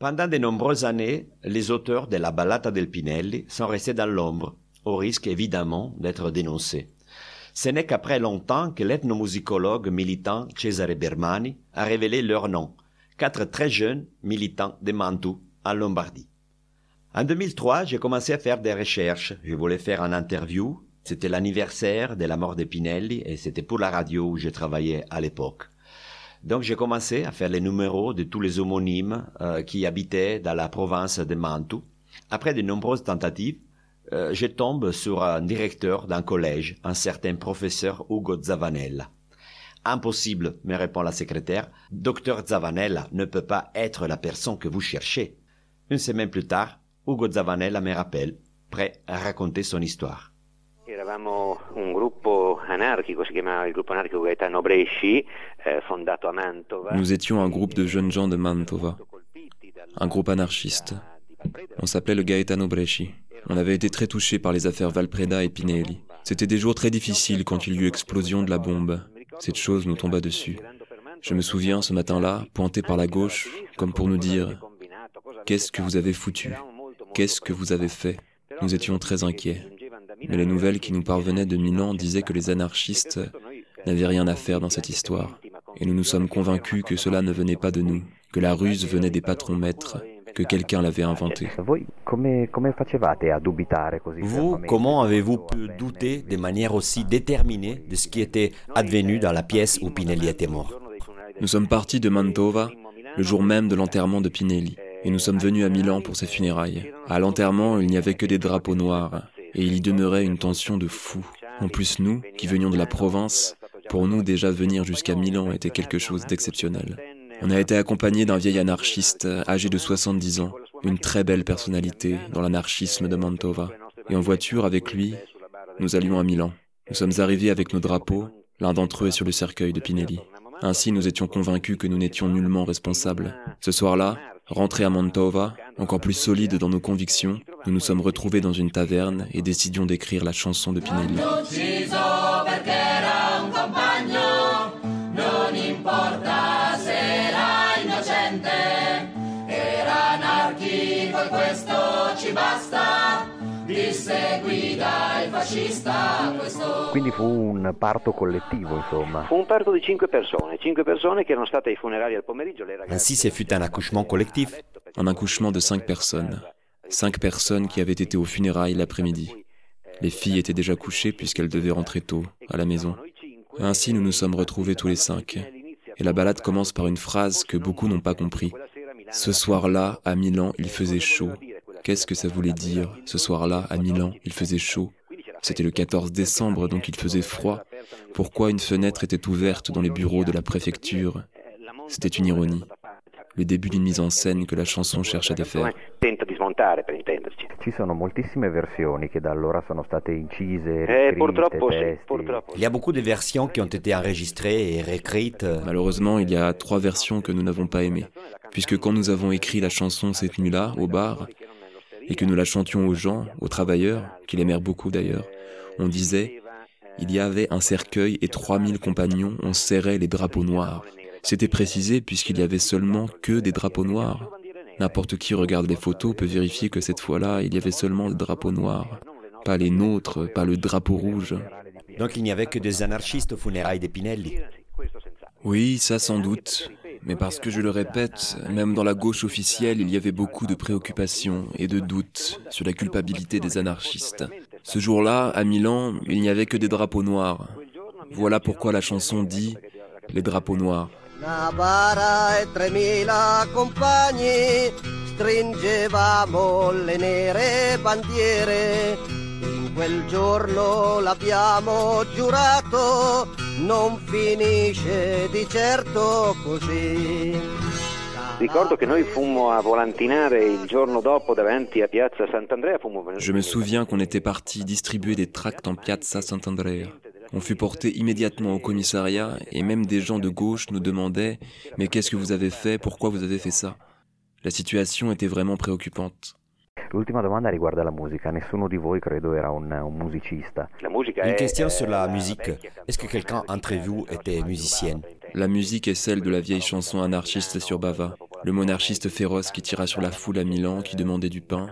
Pendant de nombreuses années, les auteurs de la Ballata del Pinelli sont restés dans l'ombre, au risque évidemment d'être dénoncés. Ce n'est qu'après longtemps que l'ethnomusicologue militant Cesare Bermani a révélé leur nom, quatre très jeunes militants de Mantoue, en Lombardie. En 2003, j'ai commencé à faire des recherches. Je voulais faire un interview. C'était l'anniversaire de la mort de Pinelli et c'était pour la radio où je travaillais à l'époque. Donc j'ai commencé à faire les numéros de tous les homonymes euh, qui habitaient dans la province de Mantoue. Après de nombreuses tentatives, euh, je tombe sur un directeur d'un collège, un certain professeur Ugo Zavanella. Impossible, me répond la secrétaire. Docteur Zavanella ne peut pas être la personne que vous cherchez. Une semaine plus tard, Ugo Zavanella me rappelle, prêt à raconter son histoire. Eh. Nous étions un groupe de jeunes gens de Mantova, un groupe anarchiste. On s'appelait le Gaetano Bresci. On avait été très touchés par les affaires Valpreda et Pinelli. C'était des jours très difficiles quand il y eut explosion de la bombe. Cette chose nous tomba dessus. Je me souviens ce matin-là, pointé par la gauche, comme pour nous dire Qu'est-ce que vous avez foutu? Qu'est-ce que vous avez fait? Nous étions très inquiets. Mais les nouvelles qui nous parvenaient de Milan disaient que les anarchistes n'avaient rien à faire dans cette histoire. Et nous nous sommes convaincus que cela ne venait pas de nous, que la ruse venait des patrons maîtres, que quelqu'un l'avait inventée. Vous, comment avez-vous pu douter de manière aussi déterminée de ce qui était advenu dans la pièce où Pinelli était mort? Nous sommes partis de Mantova le jour même de l'enterrement de Pinelli, et nous sommes venus à Milan pour ses funérailles. À l'enterrement, il n'y avait que des drapeaux noirs, et il y demeurait une tension de fou. En plus, nous, qui venions de la province, pour nous déjà venir jusqu'à Milan était quelque chose d'exceptionnel. On a été accompagné d'un vieil anarchiste âgé de 70 ans, une très belle personnalité dans l'anarchisme de Mantova. Et en voiture avec lui, nous allions à Milan. Nous sommes arrivés avec nos drapeaux, l'un d'entre eux est sur le cercueil de Pinelli. Ainsi, nous étions convaincus que nous n'étions nullement responsables. Ce soir-là, rentrés à Mantova, encore plus solides dans nos convictions, nous nous sommes retrouvés dans une taverne et décidions d'écrire la chanson de Pinelli. Quindi fu un parto collettivo, insomma. Fu un parto di cinque persone, cinque persone che erano state ai funerali al pomeriggio. Ainsi, ce fut un accouchement collectif. Un accouchement de cinq personnes. Cinq personnes qui avaient été aux funérailles l'après-midi. Les filles étaient déjà couchées puisqu'elles devaient rentrer tôt, à la maison. Ainsi, nous nous sommes retrouvés tous les cinq. Et la balade commence par une phrase que beaucoup n'ont pas compris. Ce soir-là, à Milan, il faisait chaud. Qu'est-ce que ça voulait dire Ce soir-là, à Milan, il faisait chaud. C'était le 14 décembre, donc il faisait froid. Pourquoi une fenêtre était ouverte dans les bureaux de la préfecture? C'était une ironie. Le début d'une mise en scène que la chanson cherche à défaire. Eh. Il y a beaucoup de versions qui ont été enregistrées et réécrites. Malheureusement, il y a trois versions que nous n'avons pas aimées. Puisque quand nous avons écrit la chanson cette nuit-là, au bar, et que nous la chantions aux gens, aux travailleurs, qui l'aimèrent beaucoup d'ailleurs, on disait il y avait un cercueil et 3000 compagnons, on serrait les drapeaux noirs. C'était précisé puisqu'il y avait seulement que des drapeaux noirs. N'importe qui regarde les photos peut vérifier que cette fois-là, il y avait seulement des drapeaux noirs. Pas les nôtres, pas le drapeau rouge. Donc il n'y avait que des anarchistes aux funérailles de Pinelli. Oui, ça sans doute. Mais parce que je le répète, même dans la gauche officielle, il y avait beaucoup de préoccupations et de doutes sur la culpabilité des anarchistes. Ce jour-là, à Milan, il n'y avait que des drapeaux noirs. Voilà pourquoi la chanson dit Les drapeaux noirs. In quel giorno l'abbiamo giurato, non finisce di certo così. Ricordo che noi fummo a volantinare il giorno dopo davanti a Piazza Sant'Andrea. Je me souviens qu'on était parti distribuer des tracts en Piazza Sant'Andrea. On fut porté immédiatement au commissariat et même des gens de gauche nous demandaient Mais qu'est-ce que vous avez fait? Pourquoi vous avez fait ça La situation était vraiment préoccupante. Une question sur la musique. Est-ce que quelqu'un entre vous était musicienne La musique est celle de la vieille chanson anarchiste sur Bava. Le monarchiste féroce qui tira sur la foule à Milan qui demandait du pain,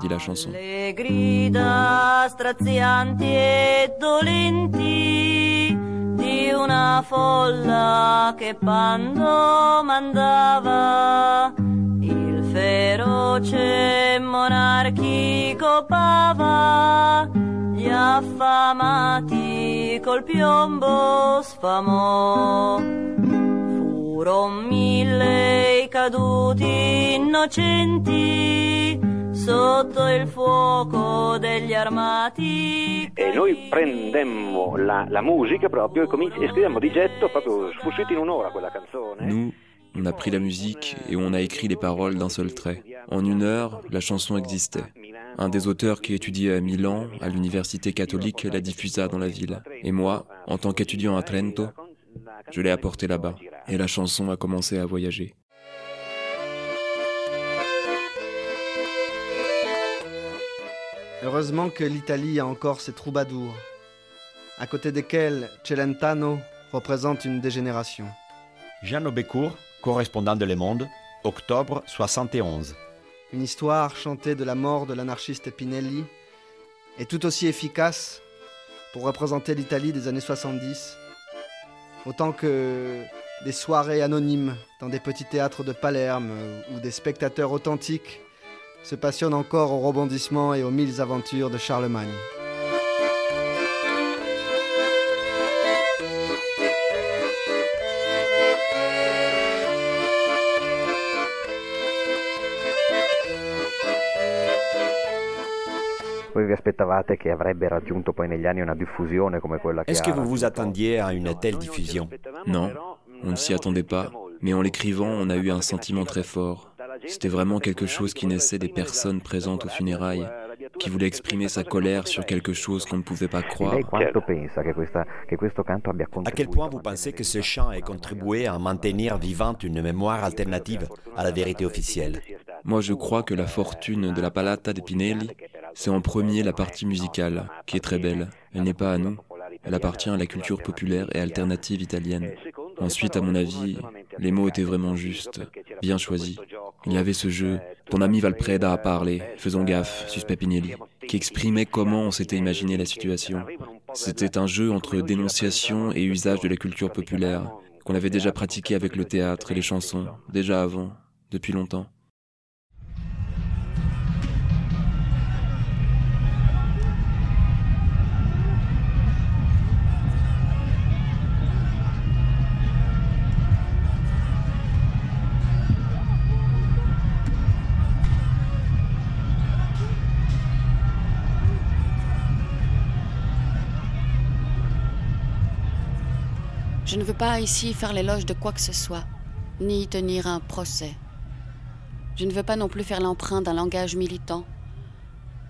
dit la chanson. Le grida strazianti e dolenti di una folla che pando mandava il feroce monarchico pava gli affamati col piombo sfamò furon mille i caduti innocenti sotto il fuoco degli armati. E noi prendemmo la, la musica proprio e, cominci- e scrivemmo di getto, proprio uscita in un'ora quella canzone. Nous, on a pris la musique et on a écrit les paroles d'un seul trait. En une heure, la chanson existait. Un des auteurs qui étudiait à Milan, à l'université catholique, la diffusa dans la ville. Et moi, en tant qu'étudiant à Trento, je l'ai apportée là-bas. Et la chanson a commencé à voyager. Heureusement que l'Italie a encore ses troubadours, à côté desquels Celentano représente une dégénération. Jean Aubecourt, correspondant de Le Monde, octobre 71. Une histoire chantée de la mort de l'anarchiste Pinelli est tout aussi efficace pour représenter l'Italie des années 70, autant que des soirées anonymes dans des petits théâtres de Palerme où des spectateurs authentiques se passionnent encore aux rebondissements et aux mille aventures de Charlemagne. Voi vi aspettavate che avrebbe raggiunto poi negli anni una diffusione come quella che Est-ce que vous vous attendiez à une telle diffusion? Non, on ne s'y attendait pas, mais en l'écrivant, on a eu un sentiment très fort. C'était vraiment quelque chose qui naissait des personnes présentes aux funérailles, qui voulaient exprimer sa colère sur quelque chose qu'on ne pouvait pas croire. Lei quanto pensa che, questa, che questo canto abbia À quel point vous pensez que ce chant ait contribué à maintenir vivante une mémoire alternative à la vérité officielle? Moi, je crois que la fortune de la Palata de Pinelli, c'est en premier la partie musicale, qui est très belle. Elle n'est pas à nous, elle appartient à la culture populaire et alternative italienne. Ensuite, à mon avis, les mots étaient vraiment justes, bien choisis. Il y avait ce jeu, ton ami Valpreda a parlé, faisons gaffe, suspect Pinelli, qui exprimait comment on s'était imaginé la situation. C'était un jeu entre dénonciation et usage de la culture populaire, qu'on avait déjà pratiqué avec le théâtre et les chansons, déjà avant, depuis longtemps. Je ne veux pas ici faire l'éloge de quoi que ce soit, ni tenir un procès. Je ne veux pas non plus faire l'emprunt d'un langage militant,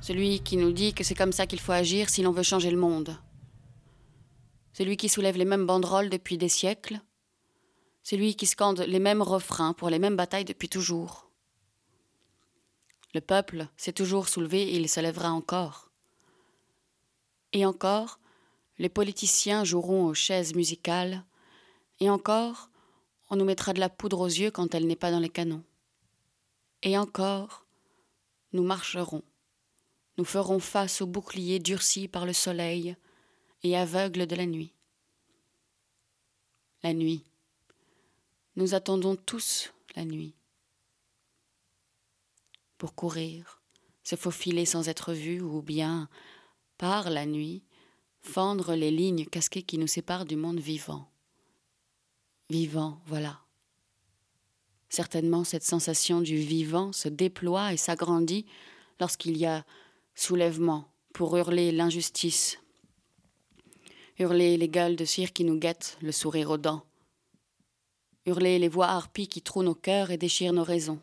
celui qui nous dit que c'est comme ça qu'il faut agir si l'on veut changer le monde. Celui qui soulève les mêmes banderoles depuis des siècles, celui qui scande les mêmes refrains pour les mêmes batailles depuis toujours. Le peuple s'est toujours soulevé et il se lèvera encore. Et encore, les politiciens joueront aux chaises musicales, et encore, on nous mettra de la poudre aux yeux quand elle n'est pas dans les canons. Et encore, nous marcherons, nous ferons face aux boucliers durcis par le soleil et aveugles de la nuit. La nuit. nous attendons tous la nuit. Pour courir, se faufiler sans être vu ou bien, par la nuit, fendre les lignes casquées qui nous séparent du monde vivant. Vivant, voilà. Certainement cette sensation du vivant se déploie et s'agrandit lorsqu'il y a soulèvement pour hurler l'injustice, hurler les gueules de cire qui nous guettent, le sourire aux dents, hurler les voix harpies qui trouent nos cœurs et déchirent nos raisons.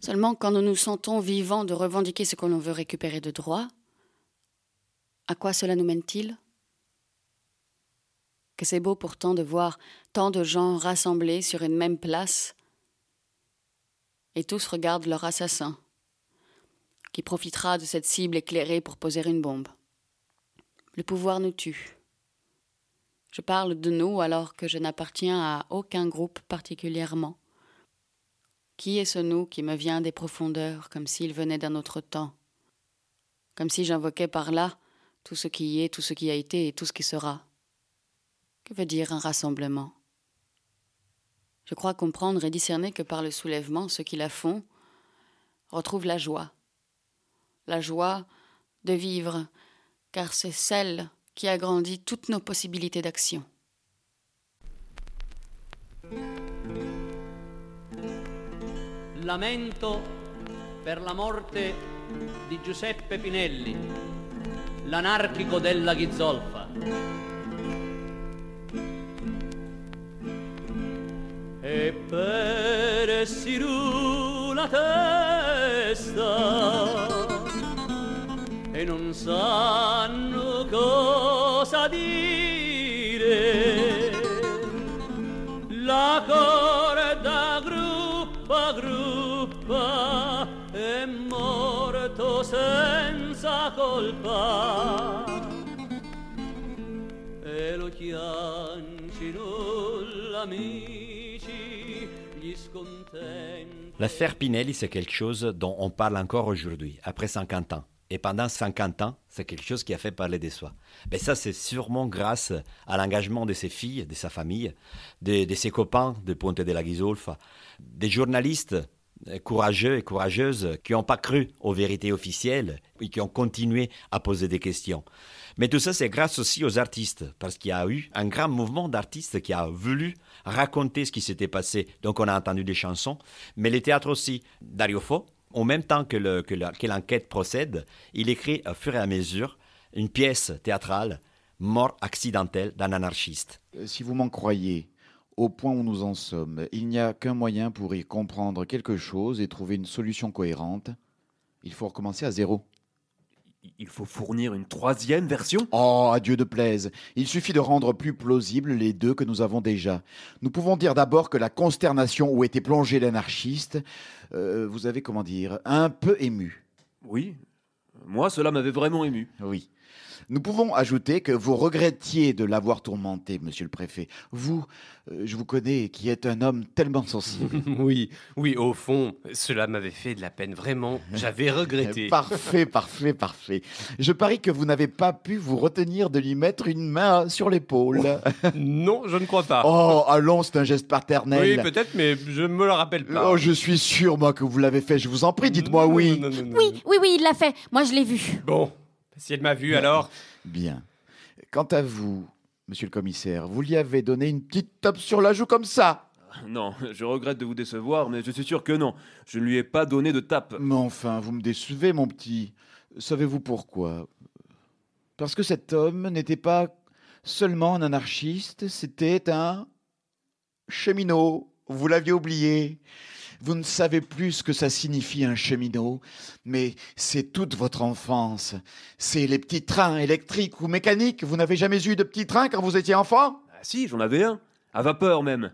Seulement quand nous nous sentons vivants de revendiquer ce que l'on veut récupérer de droit, à quoi cela nous mène-t-il? Que c'est beau pourtant de voir tant de gens rassemblés sur une même place, et tous regardent leur assassin, qui profitera de cette cible éclairée pour poser une bombe. Le pouvoir nous tue. Je parle de nous alors que je n'appartiens à aucun groupe particulièrement. Qui est ce nous qui me vient des profondeurs comme s'il venait d'un autre temps? Comme si j'invoquais par là tout ce qui est, tout ce qui a été et tout ce qui sera. Veut dire un rassemblement? Je crois comprendre et discerner que par le soulèvement, ceux qui la font retrouvent la joie. La joie de vivre, car c'est celle qui agrandit toutes nos possibilités d'action. Lamento per la morte di Giuseppe Pinelli, l'anarchico della Ghizzolfa. E per Siru la testa e non sanno cosa dire. La corda gruppa gruppa è morto senza colpa e lo chiancino gli scontenti. L'affaire Pinelli, c'est quelque chose dont on parle encore aujourd'hui, après 50 ans. Et pendant 50 ans, c'est quelque chose qui a fait parler de soi. Mais ça, c'est sûrement grâce à l'engagement de ses filles, de sa famille, de, de ses copains de Ponte de la Ghisolfa, des journalistes courageux et courageuses qui n'ont pas cru aux vérités officielles et qui ont continué à poser des questions. Mais tout ça, c'est grâce aussi aux artistes, parce qu'il y a eu un grand mouvement d'artistes qui a voulu raconter ce qui s'était passé. Donc on a entendu des chansons, mais les théâtres aussi. Dario Fo, en même temps que, que l'enquête procède, il écrit au fur et à mesure une pièce théâtrale, Mort accidentelle d'un anarchiste. Euh, Si vous m'en croyez, au point où nous en sommes, il n'y a qu'un moyen pour y comprendre quelque chose et trouver une solution cohérente. Il faut recommencer à zéro. Il faut fournir une troisième version Oh, à Dieu de plaise. Il suffit de rendre plus plausibles les deux que nous avons déjà. Nous pouvons dire d'abord que la consternation où était plongé l'anarchiste, euh, vous avez, comment dire, un peu ému. Oui, moi cela m'avait vraiment ému. Oui. Nous pouvons ajouter que vous regrettiez de l'avoir tourmenté, monsieur le préfet. Vous, euh, je vous connais, qui êtes un homme tellement sensible. [laughs] oui, oui, au fond, cela m'avait fait de la peine, vraiment. J'avais [laughs] regretté. Parfait, parfait, parfait. Je parie que vous n'avez pas pu vous retenir de lui mettre une main sur l'épaule. [laughs] non, je ne crois pas. Oh, allons, c'est un geste paternel. Oui, peut-être, mais je ne me le rappelle pas. Oh, je suis sûr, moi, que vous l'avez fait. Je vous en prie, dites-moi oui. Non, non, non, Oui, oui, oui, il l'a fait. Moi, je l'ai vu. Bon, si elle m'a vu, alors Bien. Quant à vous, monsieur le commissaire, vous lui avez donné une petite tape sur la joue comme ça. Non, je regrette de vous décevoir, mais je suis sûr que non. Je ne lui ai pas donné de tape. Mais enfin, vous me décevez, mon petit. Savez-vous pourquoi? Parce que cet homme n'était pas seulement un anarchiste, c'était un cheminot. Vous l'aviez oublié. Vous ne savez plus ce que ça signifie un cheminot, mais c'est toute votre enfance. C'est les petits trains électriques ou mécaniques. Vous n'avez jamais eu de petits trains quand vous étiez enfant? Ah si, j'en avais un. À vapeur même.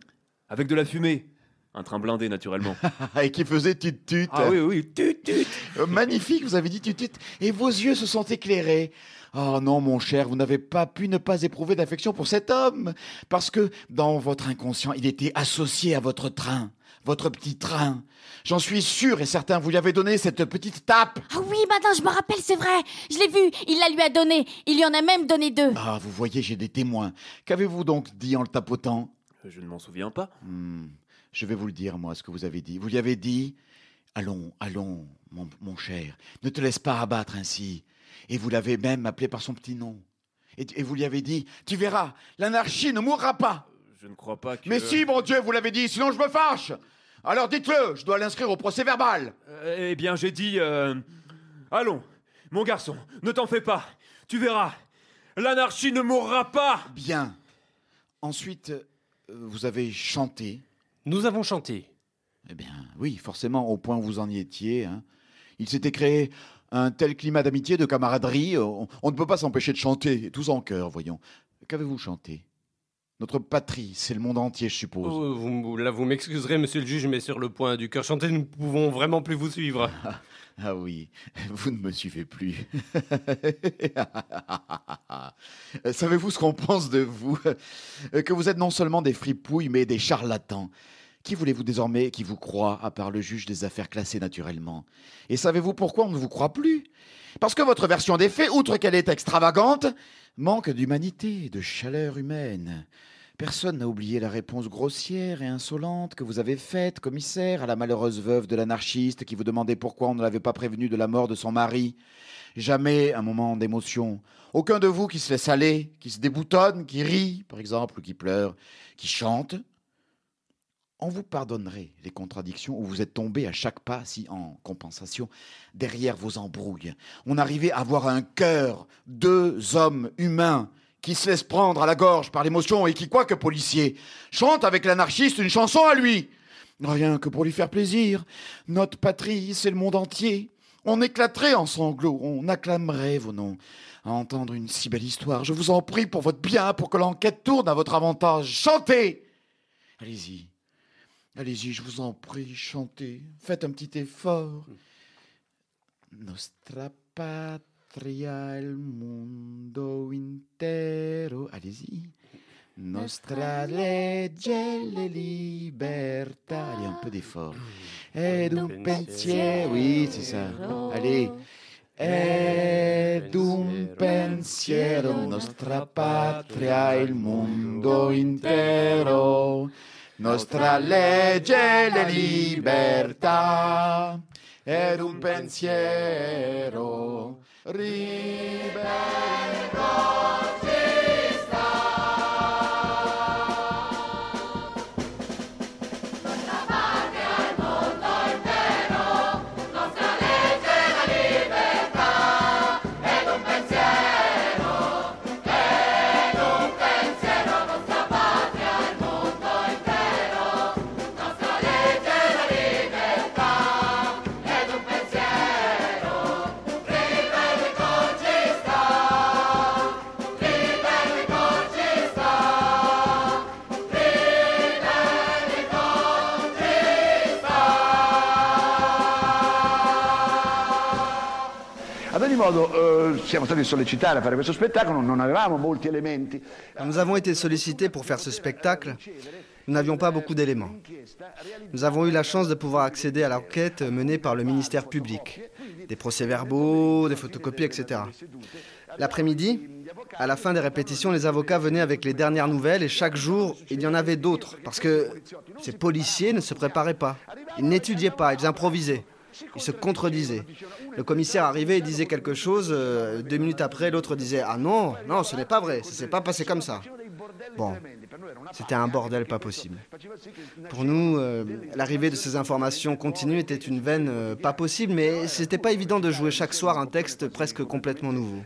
Avec de la fumée. Un train blindé, naturellement. [laughs] Et qui faisait tut-tut. Ah oui, oui, tut-tut. Euh, Magnifique, vous avez dit tut-tut. Et vos yeux se sont éclairés. Oh non, mon cher, vous n'avez pas pu ne pas éprouver d'affection pour cet homme. Parce que dans votre inconscient, il était associé à votre train. Votre petit train. J'en suis sûr et certain, vous lui avez donné cette petite tape. Ah oui, maintenant je me rappelle, c'est vrai. Je l'ai vu. Il la lui a donné. Il lui en a même donné deux. Ah, vous voyez, j'ai des témoins. Qu'avez-vous donc dit en le tapotant? Je ne m'en souviens pas. Hmm, Je vais vous le dire, moi, ce que vous avez dit. Vous lui avez dit Allons, allons, mon, mon cher, ne te laisse pas abattre ainsi. Et vous l'avez même appelé par son petit nom. Et, et vous lui avez dit Tu verras, l'anarchie ne mourra pas. Je ne crois pas que. Mais si, mon Dieu, vous l'avez dit, sinon je me fâche. Alors dites-le, je dois l'inscrire au procès verbal. Euh, eh bien, j'ai dit. euh, Allons, mon garçon, ne t'en fais pas. Tu verras. L'anarchie ne mourra pas. Bien. Ensuite, euh, vous avez chanté. Nous avons chanté. Eh bien, oui, forcément, au point où vous en y étiez. hein. Il s'était créé un tel climat d'amitié, de camaraderie. On, on ne peut pas s'empêcher de chanter, tous en chœur, voyons. Qu'avez-vous chanté? Notre patrie, c'est le monde entier, je suppose. Oh, vous- là, vous m'excuserez, monsieur le juge, mais sur le point du cœur chanté, nous ne pouvons vraiment plus vous suivre. [laughs] Ah oui, vous ne me suivez plus. [laughs] Savez-vous ce qu'on pense de vous? Que vous êtes non seulement des fripouilles, mais des charlatans. Qui voulez-vous désormais qui vous croit, à part le juge des affaires classées naturellement? Et savez-vous pourquoi on ne vous croit plus? Parce que votre version des faits, outre qu'elle est extravagante, manque d'humanité, de chaleur humaine. Personne n'a oublié la réponse grossière et insolente que vous avez faite, commissaire, à la malheureuse veuve de l'anarchiste qui vous demandait pourquoi on ne l'avait pas prévenue de la mort de son mari. Jamais un moment d'émotion. Aucun de vous qui se laisse aller, qui se déboutonne, qui rit, par exemple, ou qui pleure, qui chante. On vous pardonnerait les contradictions où vous êtes tombé à chaque pas si, en compensation, derrière vos embrouilles, on arrivait à avoir un cœur, deux hommes humains qui se laissent prendre à la gorge par l'émotion et qui, quoique policier, chante avec l'anarchiste une chanson à lui. Rien que pour lui faire plaisir. Notre patrie, c'est le monde entier. On éclaterait en sanglots, on acclamerait vos noms. À entendre une si belle histoire, je vous en prie pour votre bien, pour que l'enquête tourne à votre avantage. Chantez Allez-y. Allez-y, je vous en prie, chantez. Faites un petit effort. Nostra patria, el mundo intero. Allez-y. Nostra legge, le libertà. Allez, un peu d'effort. Ed un pensiero. Oui, c'est ça. Allez. Ed un pensiero, nostra patria, il mondo intero. Nostra legge, le libertà. Ed un pensiero, Ad eh. Nous avons été sollicités pour faire ce spectacle. Nous n'avions pas beaucoup d'éléments. Nous avons eu la chance de pouvoir accéder à l'enquête menée par le ministère public. Des procès-verbaux, des photocopies, etc. L'après-midi, à la fin des répétitions, les avocats venaient avec les dernières nouvelles et chaque jour, il y en avait d'autres. Parce que ces policiers ne se préparaient pas. Ils n'étudiaient pas, ils improvisaient. Ils se contredisaient. Le commissaire arrivait et disait quelque chose, euh, deux minutes après, l'autre disait Ah non, non, ce n'est pas vrai, ça s'est pas passé comme ça. Bon, c'était un bordel pas possible. Pour nous, euh, l'arrivée de ces informations continues était une veine euh, pas possible, mais c'était pas évident de jouer chaque soir un texte presque complètement nouveau.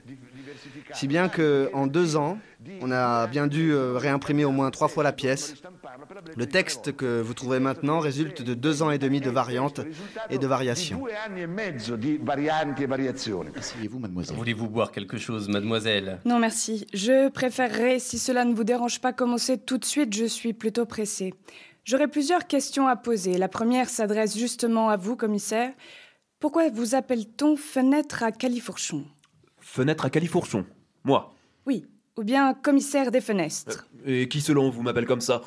Si bien que en deux ans, on a bien dû réimprimer au moins trois fois la pièce. Le texte que vous trouvez maintenant résulte de deux ans et demi de variantes et de variations. E e. Asseyez-vous, mademoiselle. Voulez-vous boire quelque chose, mademoiselle? Non, merci. Je préférerais, si cela ne vous dérange pas, commencer tout de suite. Je suis plutôt pressée. J'aurais plusieurs questions à poser. La première s'adresse justement à vous, commissaire. Pourquoi vous appelle-t-on fenêtre à califourchon? Fenêtre à califourchon. Moi? Oui, ou bien commissaire des fenêtres. Et qui selon vous m'appelle comme ça?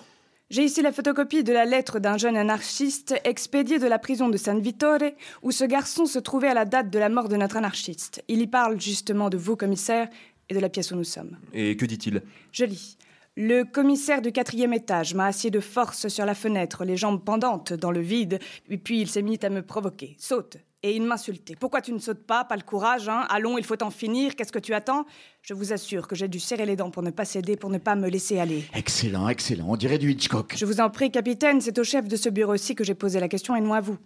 J'ai ici la photocopie de la lettre d'un jeune anarchiste expédié de la prison de San Vittore, où ce garçon se trouvait à la date de la mort de notre anarchiste. Il y parle justement de vous, commissaire, et de la pièce où nous sommes. Et que dit-il? Je lis. Le commissaire du quatrième étage m'a assis de force sur la fenêtre, les jambes pendantes dans le vide, et puis il s'est mis à me provoquer. Saute Et il m'insultait. Pourquoi tu ne sautes pas Pas le courage, hein? Allons, il faut en finir, qu'est-ce que tu attends? Je vous assure que j'ai dû serrer les dents pour ne pas céder, pour ne pas me laisser aller. Excellent, excellent. On dirait du Hitchcock. Je vous en prie, capitaine, c'est au chef de ce bureau-ci que j'ai posé la question et non à vous.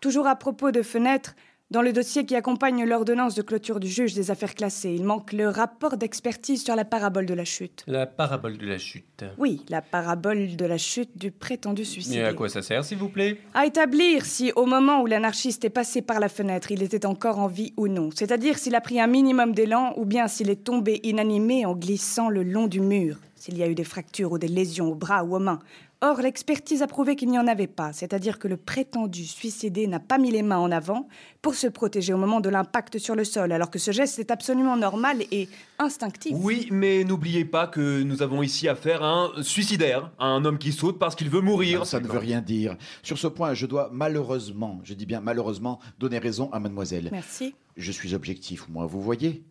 Toujours à propos de fenêtres, dans le dossier qui accompagne l'ordonnance de clôture du juge des affaires classées, il manque le rapport d'expertise sur la parabole de la chute. La parabole de la chute. Oui, la parabole de la chute du prétendu suicide. Et à quoi ça sert, s'il vous plaît? À établir si, au moment où l'anarchiste est passé par la fenêtre, il était encore en vie ou non. C'est-à-dire s'il a pris un minimum d'élan ou bien s'il est tombé inanimé en glissant le long du mur, s'il y a eu des fractures ou des lésions aux bras ou aux mains. Or, l'expertise a prouvé qu'il n'y en avait pas, c'est-à-dire que le prétendu suicidé n'a pas mis les mains en avant pour se protéger au moment de l'impact sur le sol, alors que ce geste est absolument normal et instinctif. Oui, mais n'oubliez pas que nous avons ici affaire à un suicidaire, à un homme qui saute parce qu'il veut mourir. Non, ça ne veut rien dire. Sur ce point, je dois malheureusement, je dis bien malheureusement, donner raison à mademoiselle. Merci. Je suis objectif, moi, vous voyez.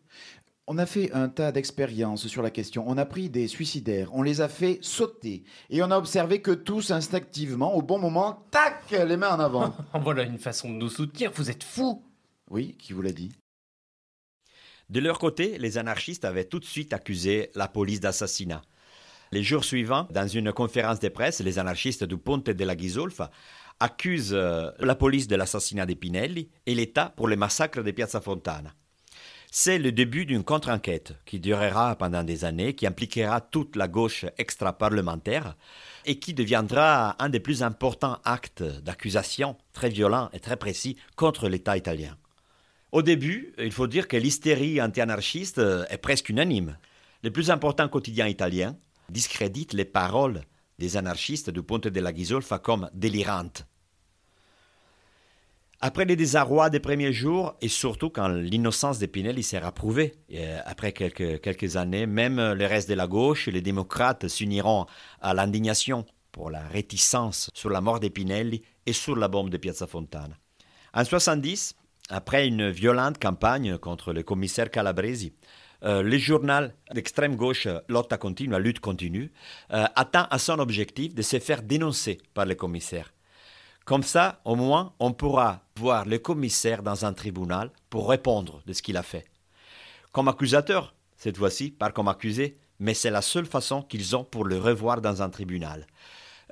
On a fait un tas d'expériences sur la question. On a pris des suicidaires, on les a fait sauter. Et on a observé que tous, instinctivement, au bon moment, tac, les mains en avant. [laughs] voilà une façon de nous soutenir, vous êtes fous Oui, qui vous l'a dit? De leur côté, les anarchistes avaient tout de suite accusé la police d'assassinat. Les jours suivants, dans une conférence de presse, les anarchistes du Ponte della Ghisolfa accusent euh, la police de l'assassinat de Pinelli et l'État pour le massacre de Piazza Fontana. C'est le début d'une contre-enquête qui durera pendant des années, qui impliquera toute la gauche extra-parlementaire et qui deviendra un des plus importants actes d'accusation très violents et très précis contre l'État italien. Au début, il faut dire que l'hystérie anti-anarchiste est presque unanime. Les plus importants quotidiens italiens discréditent les paroles des anarchistes du Ponte della Ghisolfa comme délirantes. Après les désarrois des premiers jours, et surtout quand l'innocence de Pinelli sera prouvée, et après quelques, quelques années, même le reste de la gauche et les démocrates s'uniront à l'indignation pour la réticence sur la mort de Pinelli et sur la bombe de Piazza Fontana. En 70, après une violente campagne contre le commissaire Calabresi, euh, le journal d'extrême gauche Lotta Continua, Lutte Continue, euh, atteint à son objectif de se faire dénoncer par le commissaire. Comme ça, au moins, on pourra voir le commissaire dans un tribunal pour répondre de ce qu'il a fait. Comme accusateur, cette fois-ci, pas comme accusé, mais c'est la seule façon qu'ils ont pour le revoir dans un tribunal.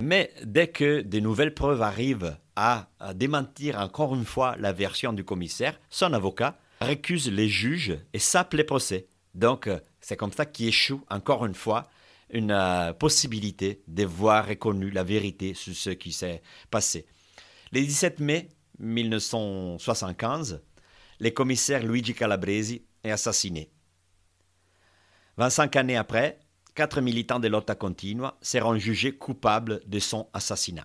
Mais dès que des nouvelles preuves arrivent à, démentir encore une fois la version du commissaire, son avocat récuse les juges et sape les procès. Donc, euh, c'est comme ça qu'il échoue encore une fois une euh, possibilité de voir reconnu la vérité sur ce qui s'est passé. Le 17 mai 1975, le commissaire Luigi Calabresi est assassiné. 25 années après, quatre militants de Lotta Continua seront jugés coupables de son assassinat.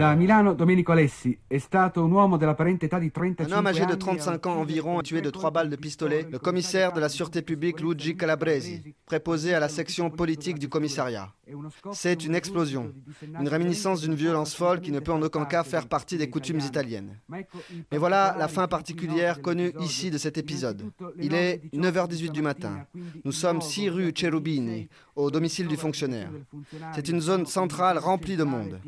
Da Milano, Domenico Alessi è stato un uomo dell'apparente età di 35 Un homme âgé de anni 35 ans environ a tué de trois balles de pistolet le commissaire de la sûreté publique Luigi Calabresi, préposé à la section politique du commissariat. C'est une explosion, une réminiscence d'une violence folle qui ne peut en aucun cas faire partie des coutumes italiennes. Mais voilà la fin particulière connue ici de cet épisode. Il est 9h18 du matin. Nous sommes 6 rue Cherubini, au domicile du fonctionnaire. C'est une zone centrale remplie de monde.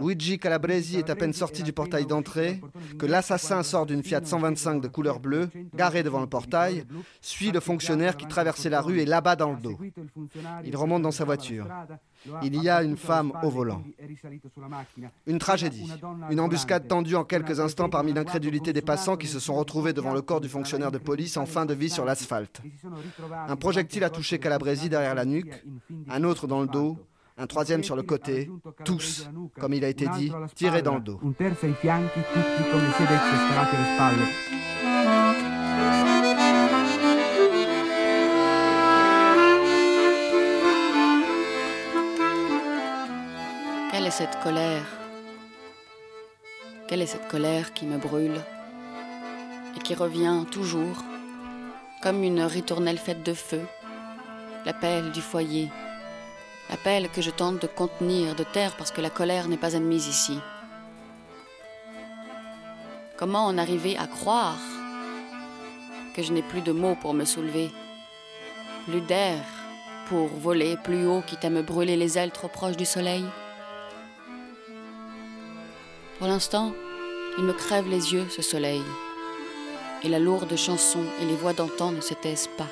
Luigi Calabresi est à peine sorti du portail d'entrée que l'assassin sort d'une Fiat 125 de couleur bleue, garée devant le portail, suit le fonctionnaire qui traversait la rue et l'abat dans le dos. Il remonte dans sa voiture. Il y a une femme au volant. Une tragédie. Une embuscade tendue en quelques instants parmi l'incrédulité des passants qui se sont retrouvés devant le corps du fonctionnaire de police en fin de vie sur l'asphalte. Un projectile a touché Calabresi derrière la nuque, un autre dans le dos, un troisième sur le côté, tous, comme il a été dit, tirés dans le dos. Quelle est cette colère? Quelle est cette colère qui me brûle et qui revient toujours comme une ritournelle faite de feu, l'appel du foyer, l'appel que je tente de contenir, de taire parce que la colère n'est pas admise ici. Comment en arriver à croire que je n'ai plus de mots pour me soulever, plus d'air pour voler plus haut quitte à me brûler les ailes trop proches du soleil? Pour l'instant, il me crève les yeux, ce soleil, et la lourde chanson et les voix d'antan ne se pas.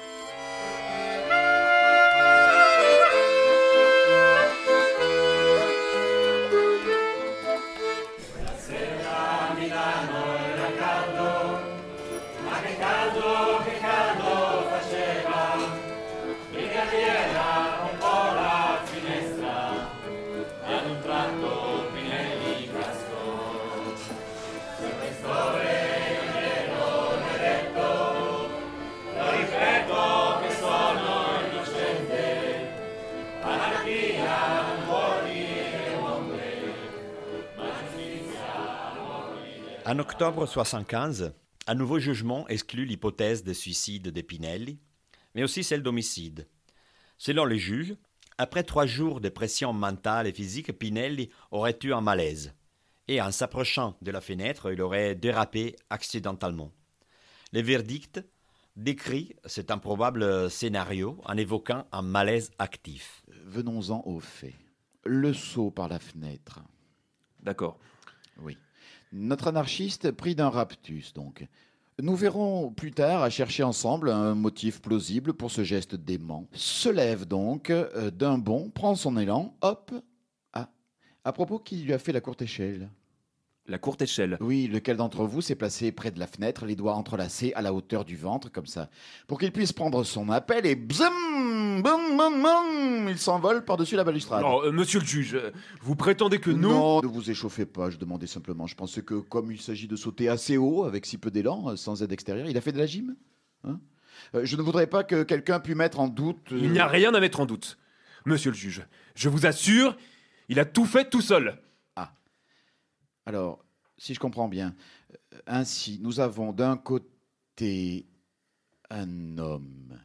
Octobre 1975, un nouveau jugement exclut l'hypothèse de suicide de Pinelli, mais aussi celle d'homicide. Selon les juges, après trois jours de pression mentale et physique, Pinelli aurait eu un malaise, et en s'approchant de la fenêtre, il aurait dérapé accidentellement. Le verdict décrit cet improbable scénario en évoquant un malaise actif. Venons-en aux faits. Le saut par la fenêtre. D'accord. Oui. Notre anarchiste pris d'un raptus, donc. Nous verrons plus tard à chercher ensemble un motif plausible pour ce geste dément. Se lève donc euh, d'un bond, prend son élan, hop. Ah, à propos, qui lui a fait la courte échelle? La courte échelle Oui, lequel d'entre vous s'est placé près de la fenêtre, les doigts entrelacés à la hauteur du ventre, comme ça, pour qu'il puisse prendre son appel et bzum, bum, bum, bum, il s'envole par-dessus la balustrade. Non, euh, monsieur le juge, euh, vous prétendez que nous... Non, ne vous échauffez pas, je demandais simplement. Je pensais que comme il s'agit de sauter assez haut, avec si peu d'élan, euh, sans aide extérieure, il a fait de la gym Hein? Euh, Je ne voudrais pas que quelqu'un puisse mettre en doute... euh, Il n'y a rien à mettre en doute. Monsieur le juge, je vous assure, il a tout fait tout seul. Alors, si je comprends bien, euh, ainsi, nous avons d'un côté un homme,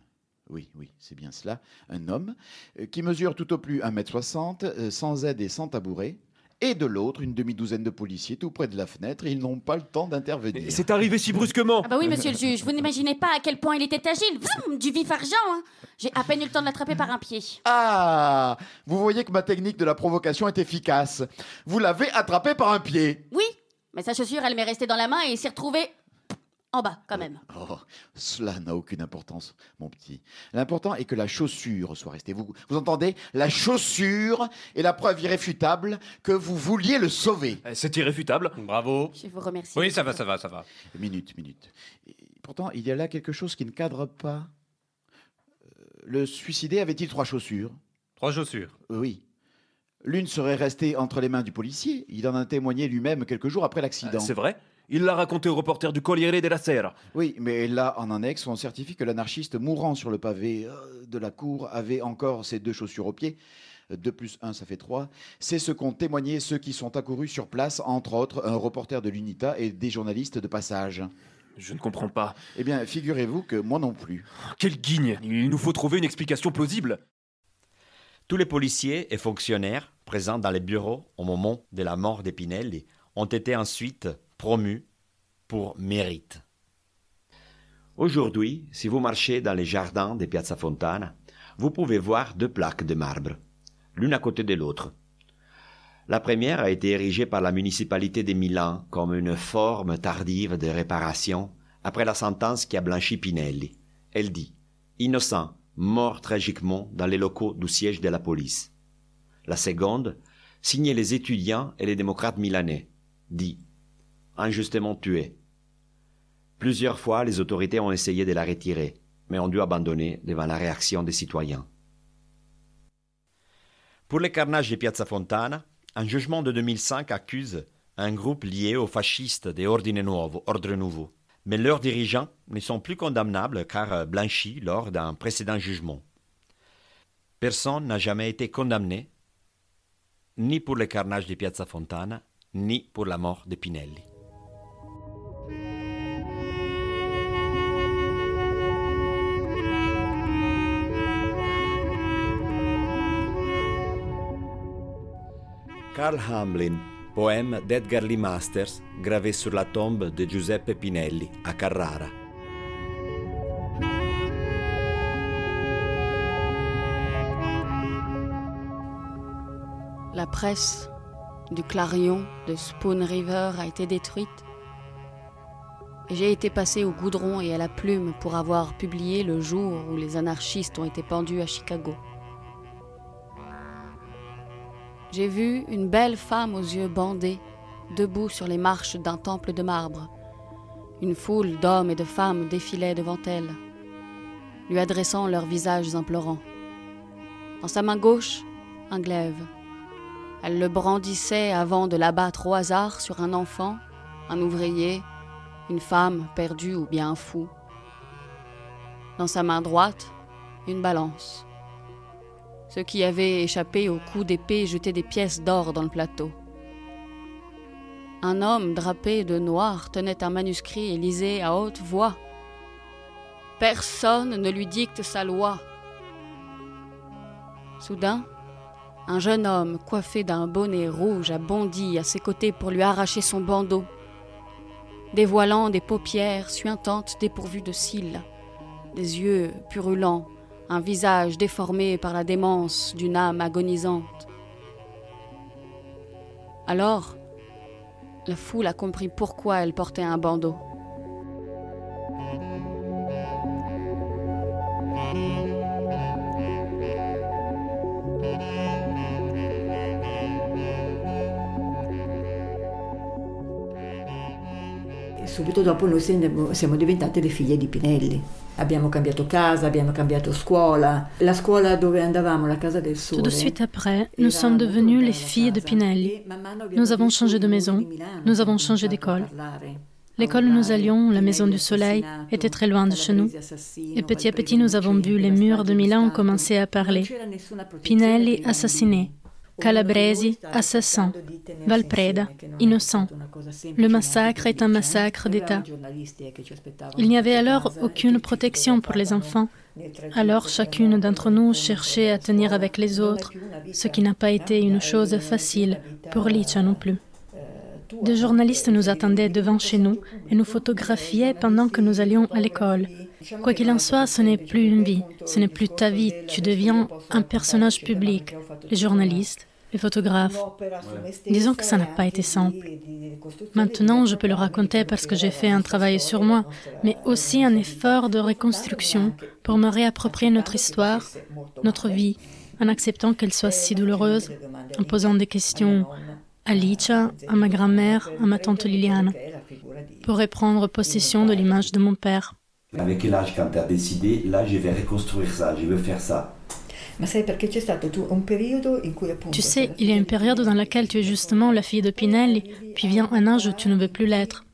oui, oui, c'est bien cela, un homme, euh, qui mesure tout au plus 1m60, euh, sans aide et sans tabouret, et de l'autre, une demi-douzaine de policiers tout près de la fenêtre, ils n'ont pas le temps d'intervenir. C'est arrivé si brusquement. Ah bah oui, monsieur le juge, vous n'imaginez pas à quel point il était agile. Vroom, du vif argent, hein. J'ai à peine eu le temps de l'attraper par un pied. Ah Vous voyez que ma technique de la provocation est efficace. Vous l'avez attrapé par un pied. Oui, mais sa chaussure, elle m'est restée dans la main et il s'est retrouvé en bas, quand même. Oh, cela n'a aucune importance, mon petit. L'important est que la chaussure soit restée. Vous, vous entendez? La chaussure est la preuve irréfutable que vous vouliez le sauver. C'est irréfutable. Bravo. Je vous remercie. Oui, ça va, ça va, ça va. Minute, minute. Et pourtant, il y a là quelque chose qui ne cadre pas. Euh, Le suicidé avait-il trois chaussures? Trois chaussures Oui. L'une serait restée entre les mains du policier. Il en a témoigné lui-même quelques jours après l'accident. C'est vrai Il l'a raconté au reporter du Corriere della Sera. Oui, mais là, en annexe, on certifie que l'anarchiste mourant sur le pavé euh, de la cour avait encore ses deux chaussures aux pieds. 2 plus 1, ça fait 3. C'est ce qu'ont témoigné ceux qui sont accourus sur place, entre autres un reporter de l'UNITA et des journalistes de passage. Je ne comprends pas. Eh bien, figurez-vous que moi non plus. Quelle guigne Il nous faut trouver une explication plausible. Tous les policiers et fonctionnaires présents dans les bureaux au moment de la mort d'Epinelli ont été ensuite promus pour mérite. Aujourd'hui, si vous marchez dans les jardins de Piazza Fontana, vous pouvez voir deux plaques de marbre, l'une à côté de l'autre. La première a été érigée par la municipalité de Milan comme une forme tardive de réparation après la sentence qui a blanchi Pinelli. Elle dit Innocent, mort tragiquement dans les locaux du siège de la police. La seconde, signée les étudiants et les démocrates milanais, dit Injustement tué. Plusieurs fois, les autorités ont essayé de la retirer, mais ont dû abandonner devant la réaction des citoyens. Pour les carnages de Piazza Fontana, un jugement de 2005 accuse un groupe lié aux fascistes de Ordine Nuovo, Ordre Nouveau. Mais leurs dirigeants ne sont plus condamnables car blanchis lors d'un précédent jugement. Personne n'a jamais été condamné, ni pour les carnages de Piazza Fontana, ni pour la mort de Pinelli. Karl Hamlin, poème d'Edgar Lee Masters gravé sur la tombe de Giuseppe Pinelli à Carrara. La presse du Clarion de Spoon River a été détruite. J'ai été passé au goudron et à la plume pour avoir publié le jour où les anarchistes ont été pendus à Chicago. J'ai vu une belle femme aux yeux bandés, debout sur les marches d'un temple de marbre. Une foule d'hommes et de femmes défilait devant elle, lui adressant leurs visages implorants. Dans sa main gauche, un glaive. Elle le brandissait avant de l'abattre au hasard sur un enfant, un ouvrier, une femme perdue ou bien fou. Dans sa main droite, une balance. Ceux qui avaient échappé au coup d'épée jetaient des pièces d'or dans le plateau. Un homme drapé de noir tenait un manuscrit et lisait à haute voix. Personne ne lui dicte sa loi. Soudain, un jeune homme coiffé d'un bonnet rouge a bondi à ses côtés pour lui arracher son bandeau, dévoilant des paupières suintantes dépourvues de cils, des yeux purulents, un visage déformé par la démence d'une âme agonisante. Alors, la foule a compris pourquoi elle portait un bandeau. Subito dopo noi siamo diventate le figlie di Pinelli. Abbiamo cambiato casa, abbiamo cambiato scuola. La scuola dove andavamo, la casa del sole. Tout de suite après, nous sommes devenues les filles de Pinelli. Nous avons changé de maison, nous avons changé d'école. L'école où nous allions, la Maison du Soleil, était très loin de chez nous. Et petit à petit, nous avons vu les murs de Milan commencer à parler. Pinelli assassiné, Calabresi, assassin. Valpreda, innocent. Le massacre est un massacre d'État. Il n'y avait alors aucune protection pour les enfants. Alors chacune d'entre nous cherchait à tenir avec les autres, ce qui n'a pas été une chose facile pour Licia non plus. Des journalistes nous attendaient devant chez nous et nous photographiaient pendant que nous allions à l'école. Quoi qu'il en soit, ce n'est plus une vie, ce n'est plus ta vie, tu deviens un personnage public. Les journalistes, les photographes. Disons que ça n'a pas été simple. Maintenant, je peux le raconter parce que j'ai fait un travail sur moi, mais aussi un effort de reconstruction pour me réapproprier notre histoire, notre vie, en acceptant qu'elle soit si douloureuse, en posant des questions à Licia, à ma grand-mère, à ma tante Liliane, pour reprendre possession de l'image de mon père. Avec l'âge, quand tu as décidé, là, je vais reconstruire ça, je veux faire ça? Tu sais, il y a une période dans laquelle tu es justement la fille de Pinelli, puis vient un âge où tu ne veux plus l'être.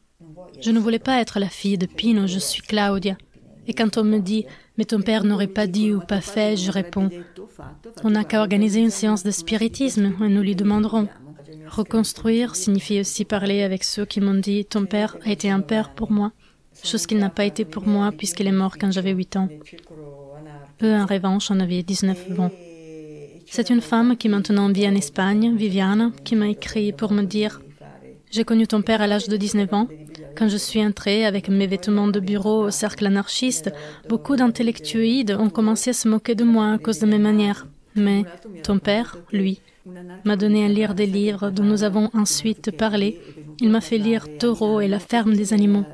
Je ne voulais pas être la fille de Pino, je suis Claudia. Et quand on me dit, mais ton père n'aurait pas dit ou pas fait, je réponds, on n'a qu'à organiser une séance de spiritisme et nous lui demanderons. Reconstruire signifie aussi parler avec ceux qui m'ont dit, ton père a été un père pour moi, chose qu'il n'a pas été pour moi puisqu'il est mort quand j'avais 8 ans. Eux, en revanche, en avaient 19 ans. C'est une femme qui maintenant vit en Espagne, Viviane, qui m'a écrit pour me dire J'ai connu ton père à l'âge de 19 ans. Quand je suis entrée avec mes vêtements de bureau au cercle anarchiste, beaucoup d'intellectuels ont commencé à se moquer de moi à cause de mes manières. Mais ton père, lui, m'a donné à lire des livres dont nous avons ensuite parlé. Il m'a fait lire Taureau et la ferme des animaux.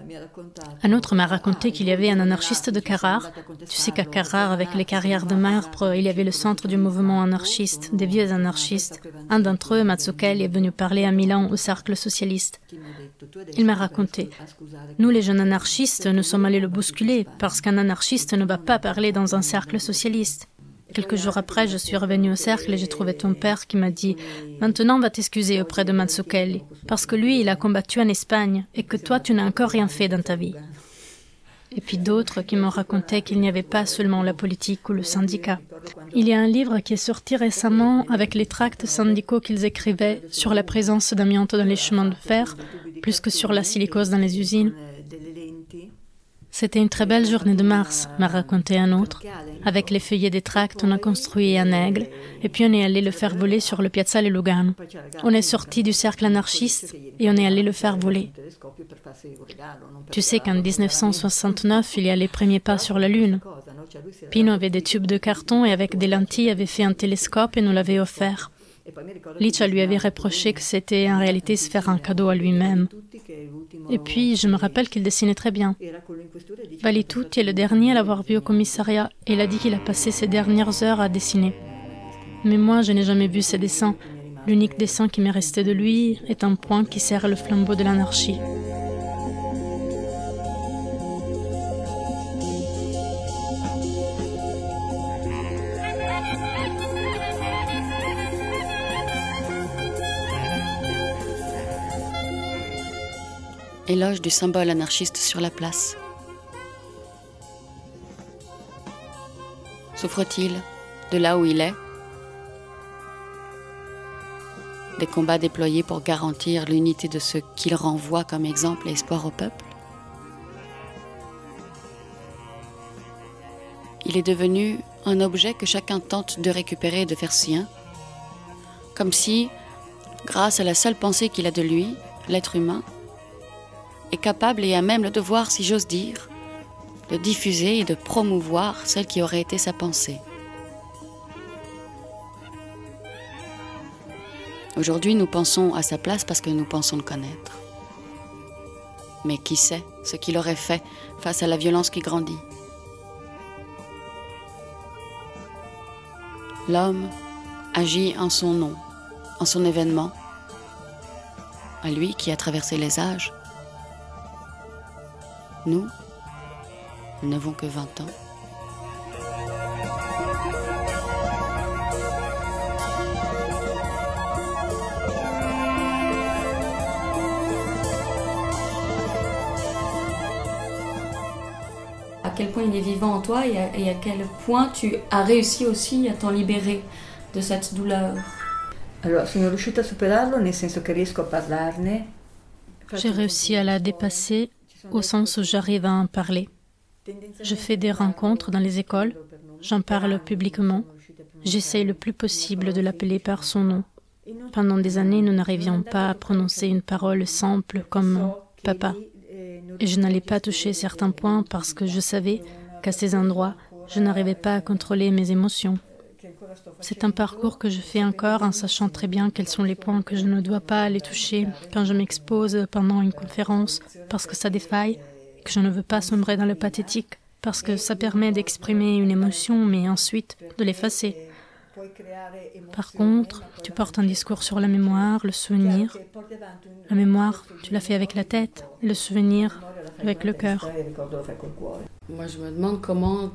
Un autre m'a raconté qu'il y avait un anarchiste de Carrare. Tu sais qu'à Carrare, avec les carrières de marbre, il y avait le centre du mouvement anarchiste, des vieux anarchistes. Un d'entre eux, Mazzucchelli, est venu parler à Milan au cercle socialiste. Il m'a raconté. Nous, les jeunes anarchistes, nous sommes allés le bousculer parce qu'un anarchiste ne va pas parler dans un cercle socialiste. Quelques jours après, je suis revenue au cercle et j'ai trouvé ton père qui m'a dit Maintenant, va t'excuser auprès de Mazzucchelli, parce que lui, il a combattu en Espagne et que toi, tu n'as encore rien fait dans ta vie. Et puis d'autres qui m'ont raconté qu'il n'y avait pas seulement la politique ou le syndicat. Il y a un livre qui est sorti récemment avec les tracts syndicaux qu'ils écrivaient sur la présence d'amiante dans les chemins de fer, plus que sur la silicose dans les usines. C'était une très belle journée de mars, m'a raconté un autre. Avec les feuillets des tracts, on a construit un aigle, et puis on est allé le faire voler sur le Piazzale Lugano. On est sorti du cercle anarchiste et on est allé le faire voler. Tu sais qu'en 1969, il y a les premiers pas sur la Lune. Pino avait des tubes de carton et avec des lentilles avait fait un télescope et nous l'avait offert. Licia lui avait reproché que c'était en réalité se faire un cadeau à lui-même. Et puis, je me rappelle qu'il dessinait très bien. Valitutti est le dernier à l'avoir vu au commissariat et il a dit qu'il a passé ses dernières heures à dessiner. Mais moi, je n'ai jamais vu ses dessins. L'unique dessin qui m'est resté de lui est un point qui sert le flambeau de l'anarchie. Éloge du symbole anarchiste sur la place. Souffre-t-il de là où il est? Des combats déployés pour garantir l'unité de ce qu'il renvoie comme exemple et espoir au peuple? Il est devenu un objet que chacun tente de récupérer et de faire sien, comme si, grâce à la seule pensée qu'il a de lui, l'être humain, est capable et a même le devoir, si j'ose dire, de diffuser et de promouvoir celle qui aurait été sa pensée. Aujourd'hui, nous pensons à sa place parce que nous pensons le connaître. Mais qui sait ce qu'il aurait fait face à la violence qui grandit? L'homme agit en son nom, en son événement, à lui qui a traversé les âges. Nous, nous n'avons que 20 ans. À quel point il est vivant en toi et à, et à quel point tu as réussi aussi à t'en libérer de cette douleur? Allora, sono riuscita a superarlo nel senso che riesco a parlarne. J'ai réussi à la dépasser au sens où j'arrive à en parler. Je fais des rencontres dans les écoles, j'en parle publiquement, j'essaye le plus possible de l'appeler par son nom. Pendant des années, nous n'arrivions pas à prononcer une parole simple comme papa. Et je n'allais pas toucher certains points parce que je savais qu'à ces endroits, je n'arrivais pas à contrôler mes émotions. C'est un parcours que je fais encore en sachant très bien quels sont les points que je ne dois pas aller toucher quand je m'expose pendant une conférence parce que ça défaille, que je ne veux pas sombrer dans le pathétique, parce que ça permet d'exprimer une émotion mais ensuite de l'effacer. Par contre, tu portes un discours sur la mémoire, le souvenir. La mémoire, tu l'as fait avec la tête, le souvenir avec le cœur. Moi, je me demande comment.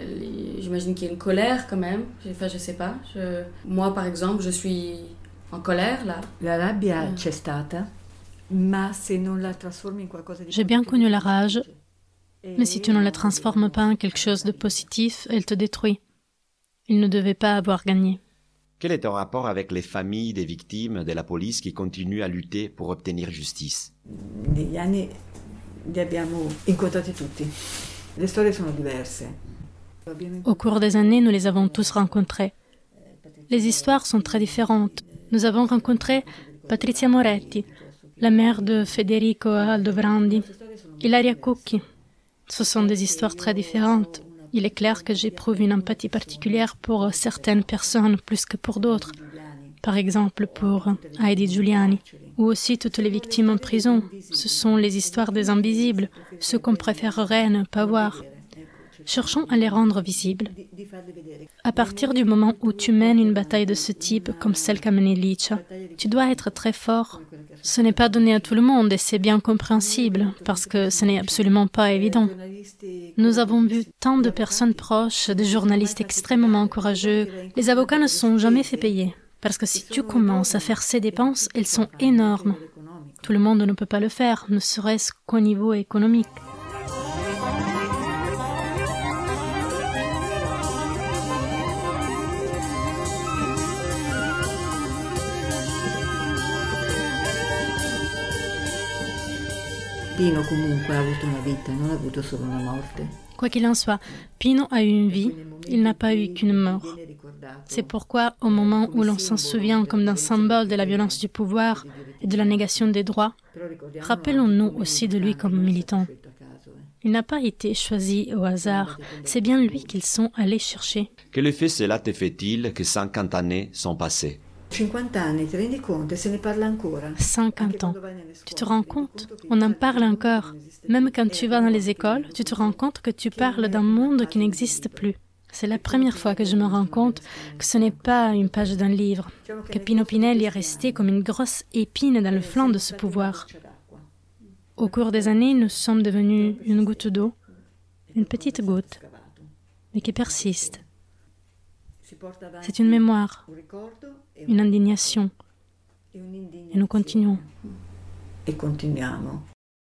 Euh, J'imagine qu'il y a une colère quand même. Enfin, je sais pas. Je- Moi, par exemple, je suis en colère là. La rabbia c'è stata, ma se non la trasformi in qualcosa di J'ai bien connu la rage, mais si tu ne la transformes pas en quelque chose de positif, elle te détruit. Il ne devait pas avoir gagné. Quel est ton rapport avec les familles des victimes de la police qui continuent à lutter pour obtenir justice? Negli anni li abbiamo incontrati tutti. Le storie sono diverse. Au cours des années, nous les avons tous rencontrés. Les histoires sont très différentes. Nous avons rencontré Patrizia Moretti, la mère de Federico Aldobrandi, Ilaria Cucchi. Ce sont des histoires très différentes. Il est clair que j'éprouve une empathie particulière pour certaines personnes plus que pour d'autres. Par exemple pour Heidi Giuliani, ou aussi toutes les victimes en prison. Ce sont les histoires des invisibles, ceux qu'on préférerait ne pas voir. Cherchons à les rendre visibles. À partir du moment où tu mènes une bataille de ce type, comme celle qu'a menée Licia, tu dois être très fort. Ce n'est pas donné à tout le monde et c'est bien compréhensible, parce que ce n'est absolument pas évident. Nous avons vu tant de personnes proches, des journalistes extrêmement courageux. Les avocats ne sont jamais fait payer, parce que si tu commences à faire ces dépenses, elles sont énormes. Tout le monde ne peut pas le faire, ne serait-ce qu'au niveau économique. Pino comunque ha avuto una vita, non ha avuto solo una morte. Quoi qu'il en soit, Pino a eu une vie, il n'a pas eu qu'une mort. C'est pourquoi, au moment où l'on s'en souvient comme d'un symbole de la violence du pouvoir et de la négation des droits, rappelons-nous aussi de lui comme militant. Il n'a pas été choisi au hasard, c'est bien lui qu'ils sont allés chercher. Quel effet cela te fait-il que 50 années sont passées 50 anni, ti rendi conto? E se ne parla ancora? 50 ans. Tu te rends compte? On en parle encore. Même quand tu vas dans les écoles, tu te rends compte que tu parles d'un monde qui n'existe plus. C'est la première fois que je me rends compte que ce n'est pas une page d'un livre, que Pino Pinelli est resté comme une grosse épine dans le flanc de ce pouvoir. Au cours des années, nous sommes devenus une goutte d'eau, une petite goutte, mais qui persiste. C'est une mémoire, une indignation. Et nous continuons. Et continuiamo.